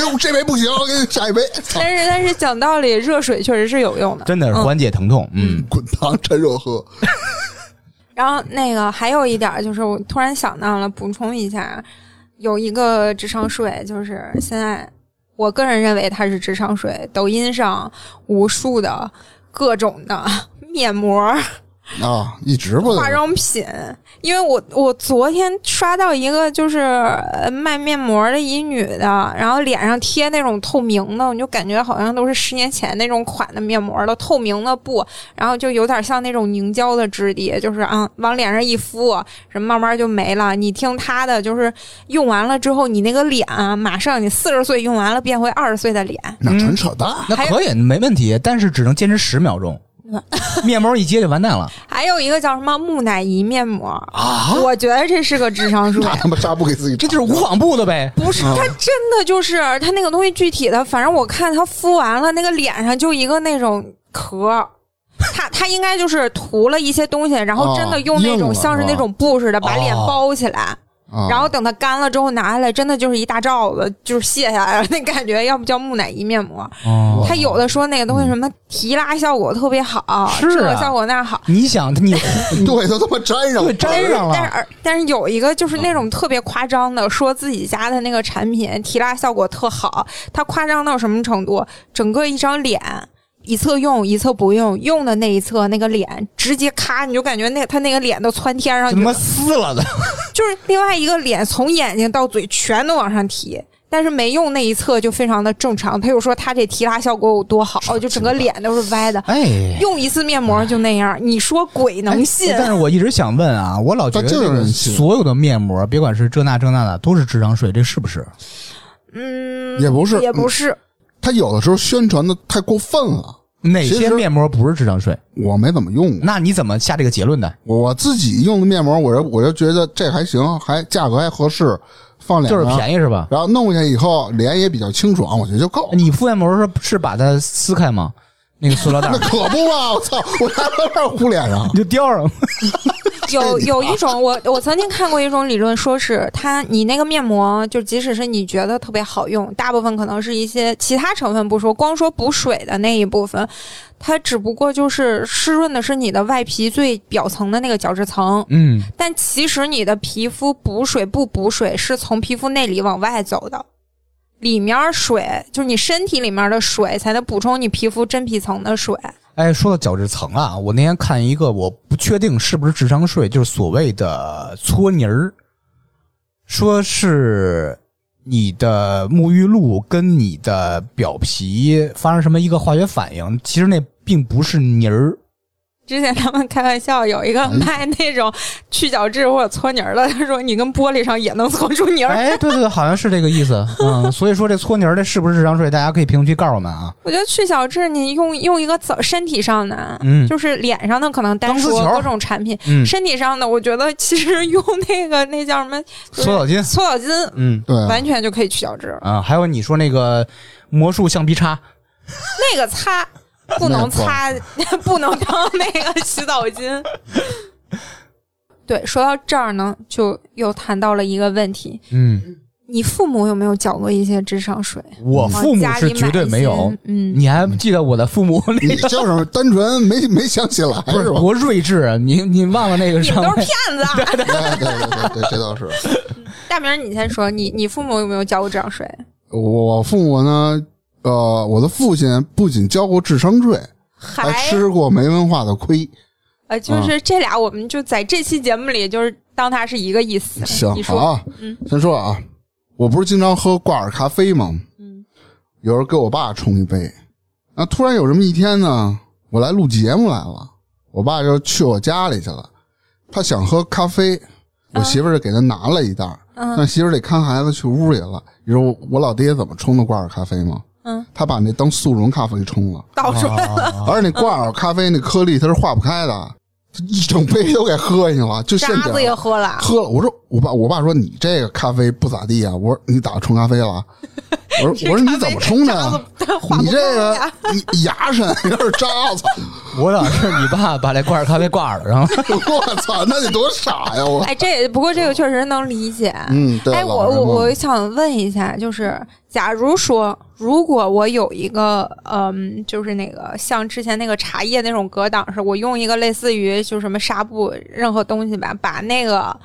哎呦这杯不行，我给你下一杯，但是但是讲道理，热水确实是有用的，嗯真的是缓解疼痛，嗯 滚烫趁热喝。然后那个还有一点就是，我突然想到了，补充一下，有一个智商税，就是现在我个人认为它是智商税。抖音上无数的各种的面膜、啊，一直不化妆品，因为我我昨天刷到一个就是呃卖面膜的一女的，然后脸上贴那种透明的，我就感觉好像都是十年前那种款的面膜了，透明的布，然后就有点像那种凝胶的质地，就是啊往脸上一敷，什么慢慢就没了。你听她的，就是用完了之后，你那个脸啊，马上你四十岁用完了变回二十岁的脸。那纯扯淡。那可以没问题，但是只能坚持十秒钟，面膜一揭就完蛋了。还有一个叫什么木乃伊面膜啊，我觉得这是个智商税。那他妈纱布给自己这就是无纺布的呗。不是，它真的就是它那个东西具体的，反正我看它敷完了，那个脸上就一个那种壳。它它应该就是涂了一些东西，然后真的用那种像是那种布似的把脸哦包起来，啊？然后等它干了之后拿下来，真的就是一大罩子，就是卸下来了 那感觉，要不叫木乃伊面膜。哦它有的说那个东西什么提拉效果特别好，是啊这个效果那好，你想你 对，都他妈粘上了 对，粘上了但是但是有一个就是那种特别夸张的，说自己家的那个产品提拉效果特好，它夸张到什么程度？整个一张脸。一侧用一侧不用，用的那一侧那个脸直接咔，你就感觉那他那个脸都窜天上去了他妈，撕了的。就是另外一个脸从眼睛到嘴全都往上提，但是没用那一侧就非常的正常。他又说他这提拉效果有多好，就整个脸都是歪的，哎，用一次面膜就那样，你说鬼能信？但是我一直想问啊，我老觉得就有这个所有的面膜，别管是这那这那的，都是智商税，这是不是？嗯，也不是也不是。他有的时候宣传的太过分了，哪些面膜不是智商税？我没怎么用过。那你怎么下这个结论的？我我自己用的面膜，我就我就觉得这还行，还价格还合适，放脸就是，便宜是吧？然后弄下以后脸也比较清爽，我觉得就够。你敷面膜是是把它撕开吗？那个塑料袋 那可不嘛！我操，我还在那儿糊脸上你。就掉上。有有一种，我我曾经看过一种理论，说是它你那个面膜，就即使是你觉得特别好用，大部分可能是一些其他成分不说，光说补水的那一部分，它只不过就是湿润的是你的外皮最表层的那个角质层，嗯，但其实你的皮肤补水不补水是从皮肤内里往外走的。里面水就是你身体里面的水，才能补充你皮肤真皮层的水。哎，说到角质层啊，我那天看一个，我不确定是不是智商税，就是所谓的搓泥儿，说是你的沐浴露跟你的表皮发生什么一个化学反应，其实那并不是泥儿。之前他们开玩笑，有一个卖那种去角质或者搓泥儿的，他说你跟玻璃上也能搓出泥儿。哎，对对对，好像是这个意思。嗯，所以说这搓泥儿的是不是智商税？大家可以评论区告诉我们啊。我觉得去角质，你用用一个怎身体上的，嗯就是脸上的可能单说各种产品，嗯，身体上的我觉得其实用那个 那叫什么搓澡巾。搓澡巾，嗯对啊，完全就可以去角质。啊，还有你说那个魔术橡皮擦，那个擦 不能擦，不能当那个洗澡巾。对，说到这儿呢，就又谈到了一个问题：嗯，你父母有没有缴过一些智商税？我父母家里是绝对没有。嗯，你还记得我的父母你叫什么单纯没没想起来不是？多睿智啊！你你忘了那个你们都是骗子啊！对对对对对，这倒是。大明，你先说，你你父母有没有交过智商税？我我父母呢，呃，我的父亲不仅交过智商税，还还吃过没文化的亏。呃，就是这俩，我们就在这期节目里，就是当它是一个意思。行好啊，嗯。先说啊，我不是经常喝挂耳咖啡吗？嗯。有时候给我爸冲一杯，那，突然有这么一天呢，我来录节目来了，我爸就去我家里去了，他想喝咖啡，我媳妇儿就给他拿了一袋但媳妇儿得看孩子去屋里了。你说我我老爹怎么冲的挂耳咖啡吗？嗯，他把那当速溶咖啡冲了，倒出来了，啊而且那挂耳咖啡那颗粒它是化不开的，一整杯都给喝进去了，就现渣子也点喝了。喝了。我说我爸我爸说你这个咖啡不咋地啊，我说你打冲咖啡了，我说 我说你怎么冲的呀？你这个你牙碜 有点渣，我操！我想是你爸把这挂耳咖啡挂耳朵上了。我操，那得多傻呀！我哎，这不过这个确实能理解。嗯，对，哎，我我我想问一下，就是假如说，如果我有一个，嗯，就是那个像之前那个茶叶那种隔挡式，我用一个类似于就什么纱布任何东西吧，把那个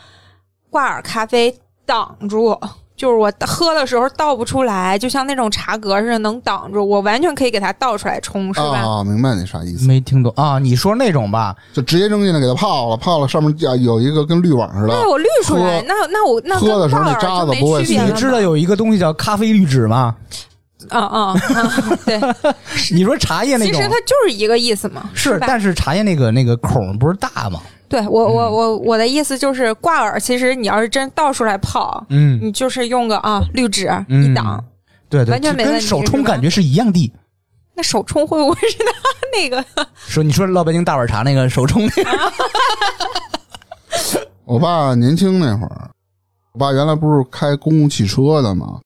挂耳咖啡挡住，就是我喝的时候倒不出来，就像那种茶格似的能挡住，我完全可以给它倒出来冲，是吧？啊，明白你啥意思？没听懂啊？你说那种吧，就直接扔进来给它泡了，泡了上面有有一个跟滤网似的对，我滤出来，那那我那喝的时候渣子不会你知道有一个东西叫咖啡滤纸吗？啊啊啊！对，你说茶叶那种其实它就是一个意思嘛，是，吧？但是茶叶那个那个孔不是大吗？对我我嗯我我的意思就是挂耳，其实你要是真倒出来泡，嗯，你就是用个啊滤纸嗯一挡，对对，完全没问题跟手冲感觉是一样的。那手冲会不会是他 那个？说你说老北京大碗茶那个手冲那个，我爸年轻那会儿，我爸原来不是开公共汽车的吗？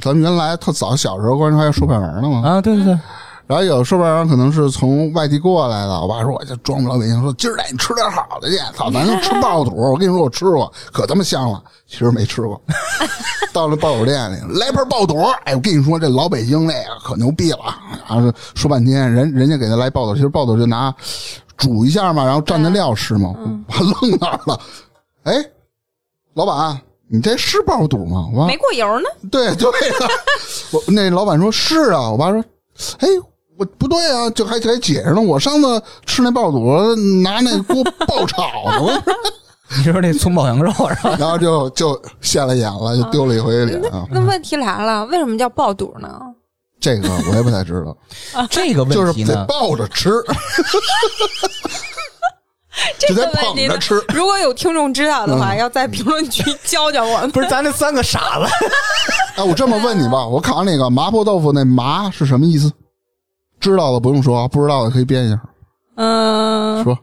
咱们原来特早小时候，关键还有售票员呢嘛。啊，对对对，然后有售票员可能是从外地过来的，我爸说我就装不老北京，说今儿带你吃点好的去，操，咱就吃爆肚。我跟你说，我吃过，可他妈香了。其实没吃过。到了爆肚店里，来盘爆肚。哎，我跟你说，这老北京那个可牛逼了。然后说半天，人人家给他来爆肚，其实爆肚就拿煮一下嘛，然后蘸着料吃嘛。我愣那儿了。哎，老板，你这是爆肚吗？我爸没过油呢？对对呀、我那老板说是啊，我爸说，哎，我不对啊，就还还解释呢。我上次吃那爆肚，拿那锅爆炒的，我你说那葱爆羊肉是吧？然后就就现了眼了，就丢了一回脸啊。那问题来了，为什么叫爆肚呢？这个我也不太知道，这个就是得问题呢，抱着吃，这就得个问题呢捧着吃。如果有听众知道的话，嗯要在评论区教教我们。不是咱那三个傻子，哎，我这么问你吧，我考那个麻婆豆腐那麻是什么意思？知道的不用说，不知道的可以编一下。嗯，说，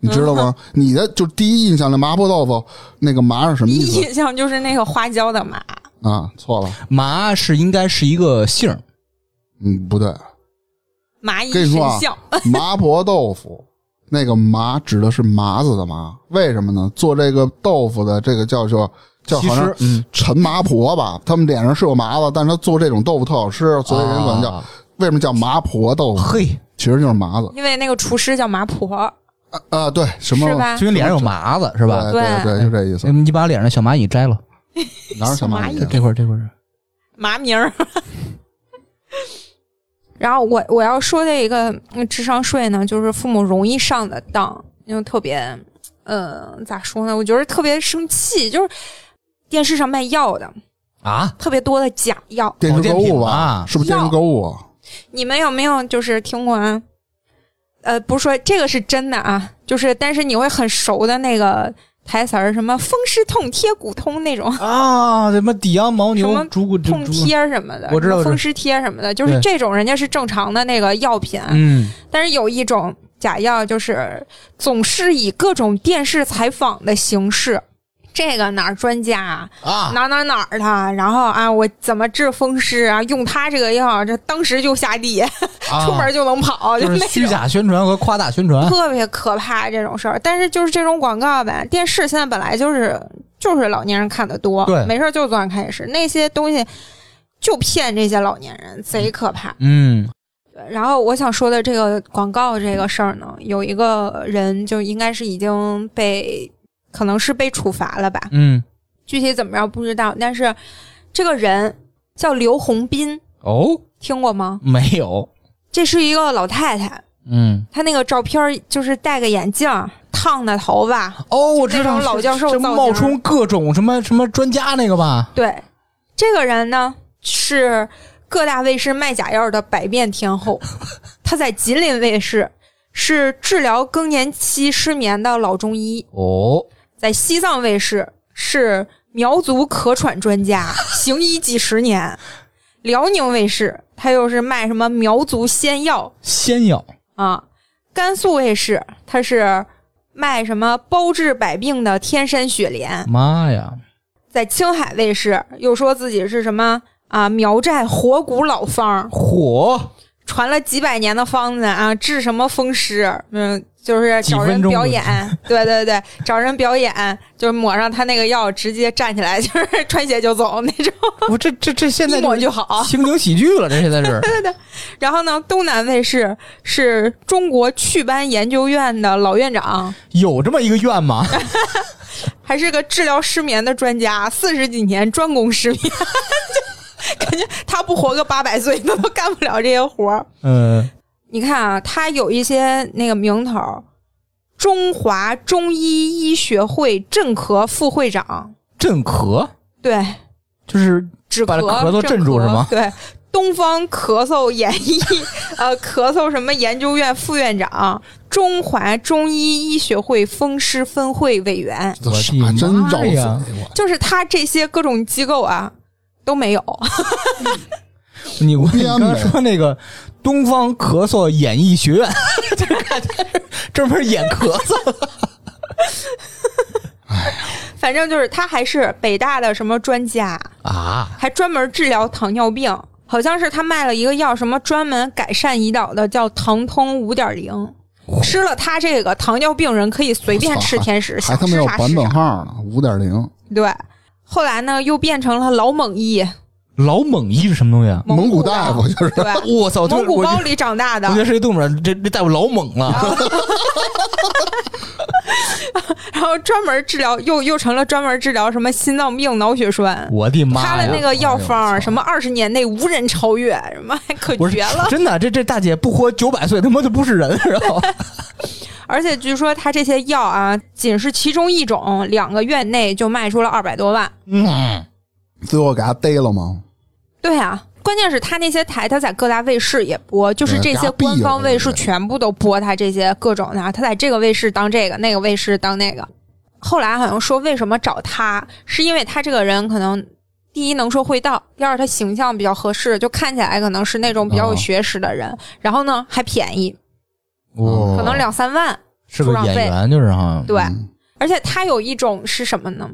你知道吗？你的就第一印象那麻婆豆腐那个麻是什么第意思第一印象就是那个花椒的麻，啊？错了，麻是应该是一个姓儿嗯，不对。麻衣跟你说。麻婆豆腐，那个麻指的是麻子的麻，为什么呢？做这个豆腐的这个叫做叫好像陈麻婆吧，他们脸上是有麻子，但是他做这种豆腐特好吃，所以人管叫、啊为什么叫麻婆豆腐？嘿，其实就是麻子因为那个厨师叫麻婆，啊啊，对，什么是吧就？跟脸上有麻子是吧？对对对，就这意思。你把脸上的小蚂蚁摘了，哪有小蚂蚁啊？这块儿这块儿麻名儿。然后我我要说的一个嗯智商税呢，就是父母容易上的当，因为特别，呃，咋说呢？我觉得特别生气，就是电视上卖药的啊，特别多的假药，电视购物吧？是不是电视购物？你们有没有就是听过啊？呃，不是说这个是真的啊，就是但是你会很熟的那个台词儿，什么风湿痛、贴骨通那种啊，什么抵阳牦牛 什么痛，贴什么的，我知道风湿贴什么的，就是这种人家是正常的那个药品，嗯，但是有一种假药，就是总是以各种电视采访的形式。这个哪儿专家啊，啊，哪儿哪儿哪儿的，然后啊，我怎么治风湿啊？用他这个药，这当时就下地，出门就能跑，啊就是那。虚假宣传和夸大宣传，特别可怕这种事儿，但是就是这种广告呗，电视现在本来就是就是老年人看的多，对。没事儿就钻开始，那些东西就骗这些老年人，贼可怕。嗯。然后我想说的这个广告这个事儿呢，有一个人就应该是已经被，可能是被处罚了吧，嗯，具体怎么着不知道。但是这个人叫刘洪斌，哦，听过吗？没有，这是一个老太太，嗯，她那个照片就是戴个眼镜，烫的头发，哦，我知道老教授冒充各种什么什么专家那个吧？对，这个人呢是各大卫视卖假药的百变天后，他在吉林卫视是治疗更年期失眠的老中医，哦，在西藏卫视是苗族咳喘专家，行医几十年。辽宁卫视他又是卖什么苗族仙药仙药，啊，甘肃卫视他是卖什么包治百病的天山雪莲，妈呀，在青海卫视又说自己是什么啊苗寨火骨老方，火，传了几百年的方子啊，治什么风湿，嗯，就是找人表演，对对对，找人表演，就是抹上他那个药，直接站起来，就是穿鞋就走那种，我这这这现在一抹就好。情景喜剧了，这现在是 对对对然后呢，东南卫视是中国祛斑研究院的老院长，有这么一个院吗？还是个治疗失眠的专家，四十几年专攻失眠，就感觉他不活个八百岁，他都干不了这些活儿。嗯，你看啊，他有一些那个名头，中华中医医学会镇咳副会长，镇咳对，就是止把咳咳嗽镇住是吗？对，东方咳嗽演艺 呃咳嗽什么研究院副院长，中华中医医学会风湿分会委员，我的真绕嘴，妈呀我就是他这些各种机构啊都没有。你我你刚才说那个东方咳嗽演艺学院，就感觉是专门演咳嗽。反正就是他还是北大的什么专家，啊，还专门治疗糖尿病。好像是他卖了一个药，什么专门改善胰岛的，叫糖通五点零。吃了他这个，糖尿病人可以随便吃甜食，还他妈有版本。号呢，五点零，对，后来呢又变成了老蒙医，老蒙医是什么东西啊？蒙古大夫就是对，我操，蒙古包里长大的我觉。得是一动物园，这这大夫老猛了。然后专门治疗，又又成了专门治疗什么心脏病、脑血栓。我的妈呀！他的那个药方哎，什么二十年内无人超越，什么 可绝了。真的，这这大姐不活九百岁，他妈就不是人，然后而且据说他这些药啊，仅是其中一种，两个月内就卖出了二百多万。嗯，最后给他逮了吗？对啊，关键是他那些台，他在各大卫视也播，就是这些官方卫视全部都播他这些各种的，他在这个卫视当这个，那个卫视当那个。后来好像说为什么找他，是因为他这个人可能第一能说会道，第二他形象比较合适，就看起来可能是那种比较有学识的人，然后呢还便宜，哦可能两三万。是个演员，就是哈。对，嗯而且他有一种是什么呢？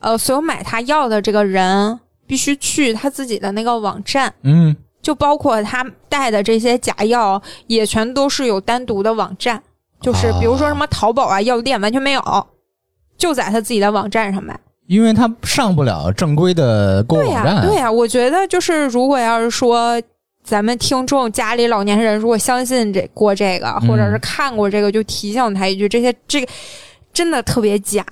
呃，所有买他药的这个人必须去他自己的那个网站，嗯，就包括他带的这些假药，也全都是有单独的网站，就是比如说什么淘宝啊、药店完全没有，就在他自己的网站上卖。因为他上不了正规的购物对呀、网站。对呀、我觉得就是如果要是说。咱们听众家里老年人如果相信这过这个，或者是看过这个，就提醒他一句：这些这个真的特别假，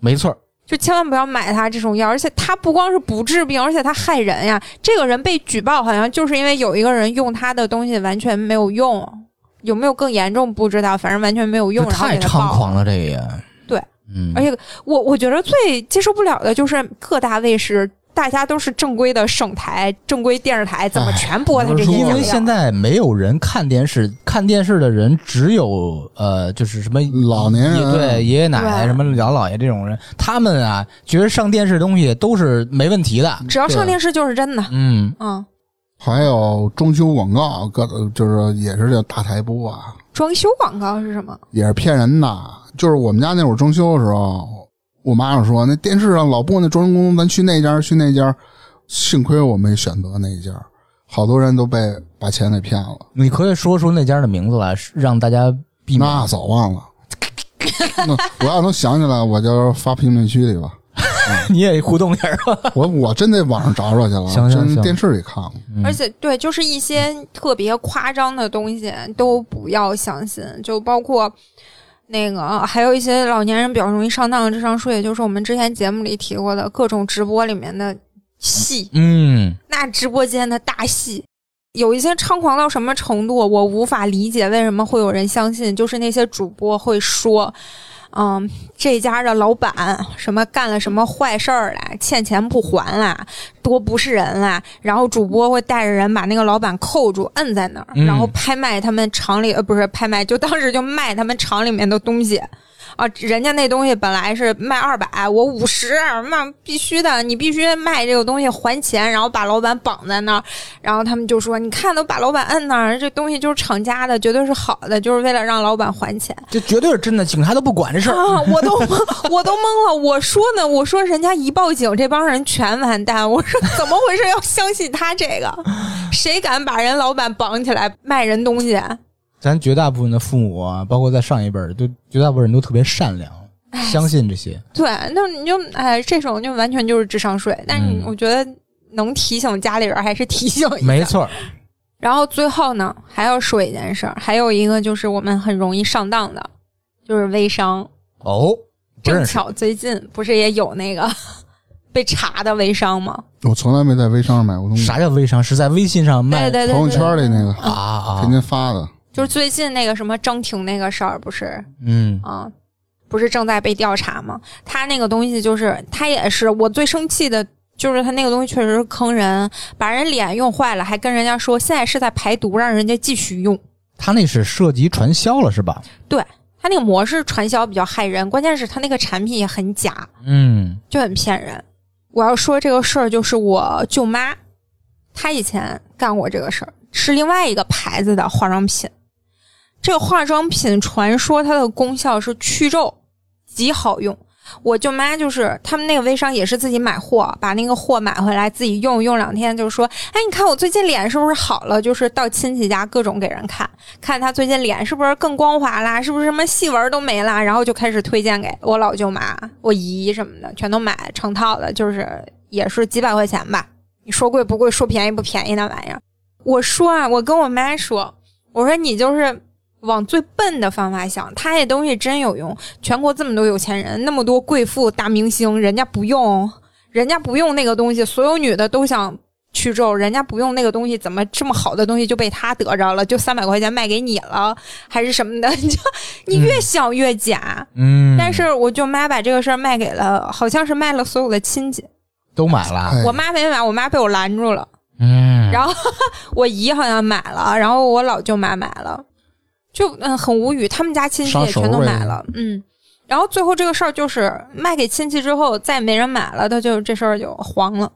没错儿。就千万不要买他这种药，而且他不光是不治病，而且他害人呀。这个人被举报，好像就是因为有一个人用他的东西完全没有用，有没有更严重不知道，反正完全没有用，然后太给他报猖狂了，这个也。对，嗯，而且我我觉得最接受不了的就是各大卫视，大家都是正规的省台、正规电视台，怎么哎全播他这些因为？现在没有人看电视，看电视的人只有呃，就是什么老年人对爷爷奶奶什么老姥爷这种人，他们啊觉得上电视东西都是没问题的。只要上电视就是真的。嗯，嗯，还有装修广告，各就是也是这大台播啊，装修广告是什么？也是骗人的。就是我们家那会儿装修的时候，我妈就说那电视上老播那装修工，咱去那家去那家。幸亏我没选择那一家，好多人都被把钱给骗了。你可以说出那家的名字来，让大家避免。那早忘了。那我要能想起来，我就发评论区里吧。你也互动一下吧？我我真得网上找找去了，行行行真电视里看过。嗯而且对，就是一些特别夸张的东西都不要相信，就包括那个还有一些老年人比较容易上当的智商税，就是我们之前节目里提过的各种直播里面的戏，嗯，那直播间的大戏。有一些猖狂到什么程度，我无法理解为什么会有人相信。就是那些主播会说，嗯，这家的老板什么干了什么坏事儿啦，欠钱不还啦，多不是人啦。然后主播会带着人把那个老板扣住，摁在那儿，嗯然后拍卖他们厂里呃不是拍卖，就当时就卖他们厂里面的东西。啊，人家那东西本来是卖二百，我五十，那必须的，你必须卖这个东西还钱，然后把老板绑在那儿，然后他们就说，你看都把老板摁那儿，这东西就是厂家的，绝对是好的，就是为了让老板还钱这绝对是真的，警察都不管这事儿。啊！我都我都懵了，我说呢，我说人家一报警，这帮人全完蛋，我说怎么回事？要相信他这个，谁敢把人老板绑起来卖人东西？咱绝大部分的父母啊，包括在上一辈儿，都绝大部分人都特别善良，相信这些。对，那你就哎，这种就完全就是智商税。但是嗯我觉得能提醒家里人，还是提醒一下。没。错，然后最后呢，还要说一件事儿，还有一个就是我们很容易上当的，就是微商。哦，正。巧最近不是也有那个 被查的微商吗？我从来没在微商上买过东西，啥叫微商？是在微信上卖对对对朋友，圈里那个啊啊天？天发的，就是最近那个什么张婷那个事儿，不是嗯啊，不是正在被调查吗？他那个东西就是他也是我最生气的。就是他那个东西确实是坑人，把人脸用坏了，还跟人家说现在是在排毒，让人家继续用。他那是涉及传销了是吧？对他那个模式传销比较害人，关键是他那个产品也很假，嗯就很骗人。我要说这个事儿，就是我舅妈，她以前干过这个事儿，是另外一个牌子的化妆品。这个化妆品传说它的功效是去皱，极好用。我舅妈就是他们那个微商也是自己买货，把那个货买回来自己用用两天，就说：“哎，你看我最近脸是不是好了？”就是到亲戚家各种给人看，看他最近脸是不是更光滑啦，是不是什么细纹都没啦，然后就开始推荐给我老舅妈、我姨什么的，全都买成套的，就是也是几百块钱吧。你说贵不贵，说便宜不便宜那玩意儿。我说啊，我跟我妈说，我说你就是往最笨的方法想，他这东西真有用。全国这么多有钱人，那么多贵妇大明星，人家不用，人家不用那个东西，所有女的都想去皱，人家不用那个东西，怎么这么好的东西就被他得着了？就三百块钱卖给你了，还是什么的？你就你越想越假。嗯，但是我舅妈把这个事儿卖给了，好像是卖了所有的亲戚。都买了。哎我妈没买，我妈被我拦住了。嗯，然后 我姨好像买了，然后我老舅妈买了，就嗯很无语，他们家亲戚也全都买了，嗯。然后最后这个事儿就是卖给亲戚之后，再也没人买了，他就这事儿就黄了。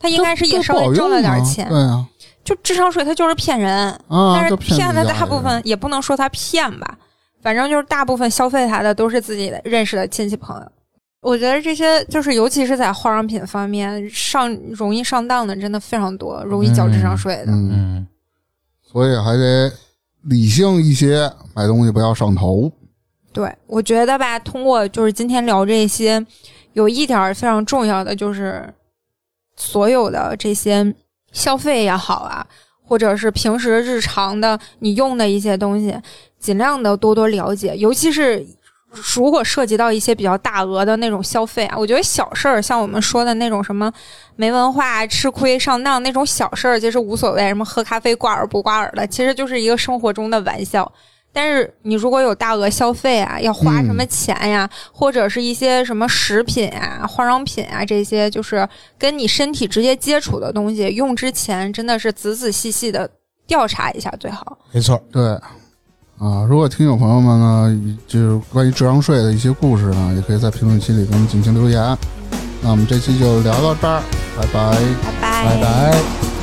他应该是也稍微挣了点钱，对啊，就智商税，他就是骗人，啊，但是骗骗的大部分也不能说他骗吧，反正就是大部分消费他的都是自己的认识的亲戚朋友。我觉得这些就是，尤其是在化妆品方面上容易上当的，真的非常多，容易交智商税的。嗯，嗯，所以还得理性一些，买东西不要上头。对，我觉得吧，通过就是今天聊这些，有一点非常重要的就是，所有的这些消费也好啊，或者是平时日常的你用的一些东西，尽量的多多了解，尤其是。如果涉及到一些比较大额的那种消费啊，我觉得小事儿，像我们说的那种什么没文化、吃亏上当那种小事儿，其实无所谓。什么喝咖啡挂耳不挂耳的，其实就是一个生活中的玩笑。但是你如果有大额消费啊，要花什么钱呀，或者是一些什么食品啊、化妆品啊这些，就是跟你身体直接接触的东西，用之前真的是仔仔细细的调查一下最好。没错。对，啊，如果听友朋友们呢，就是关于智商税的一些故事呢，也可以在评论区里给我们进行留言。那我们这期就聊到这儿，拜拜。拜拜拜拜。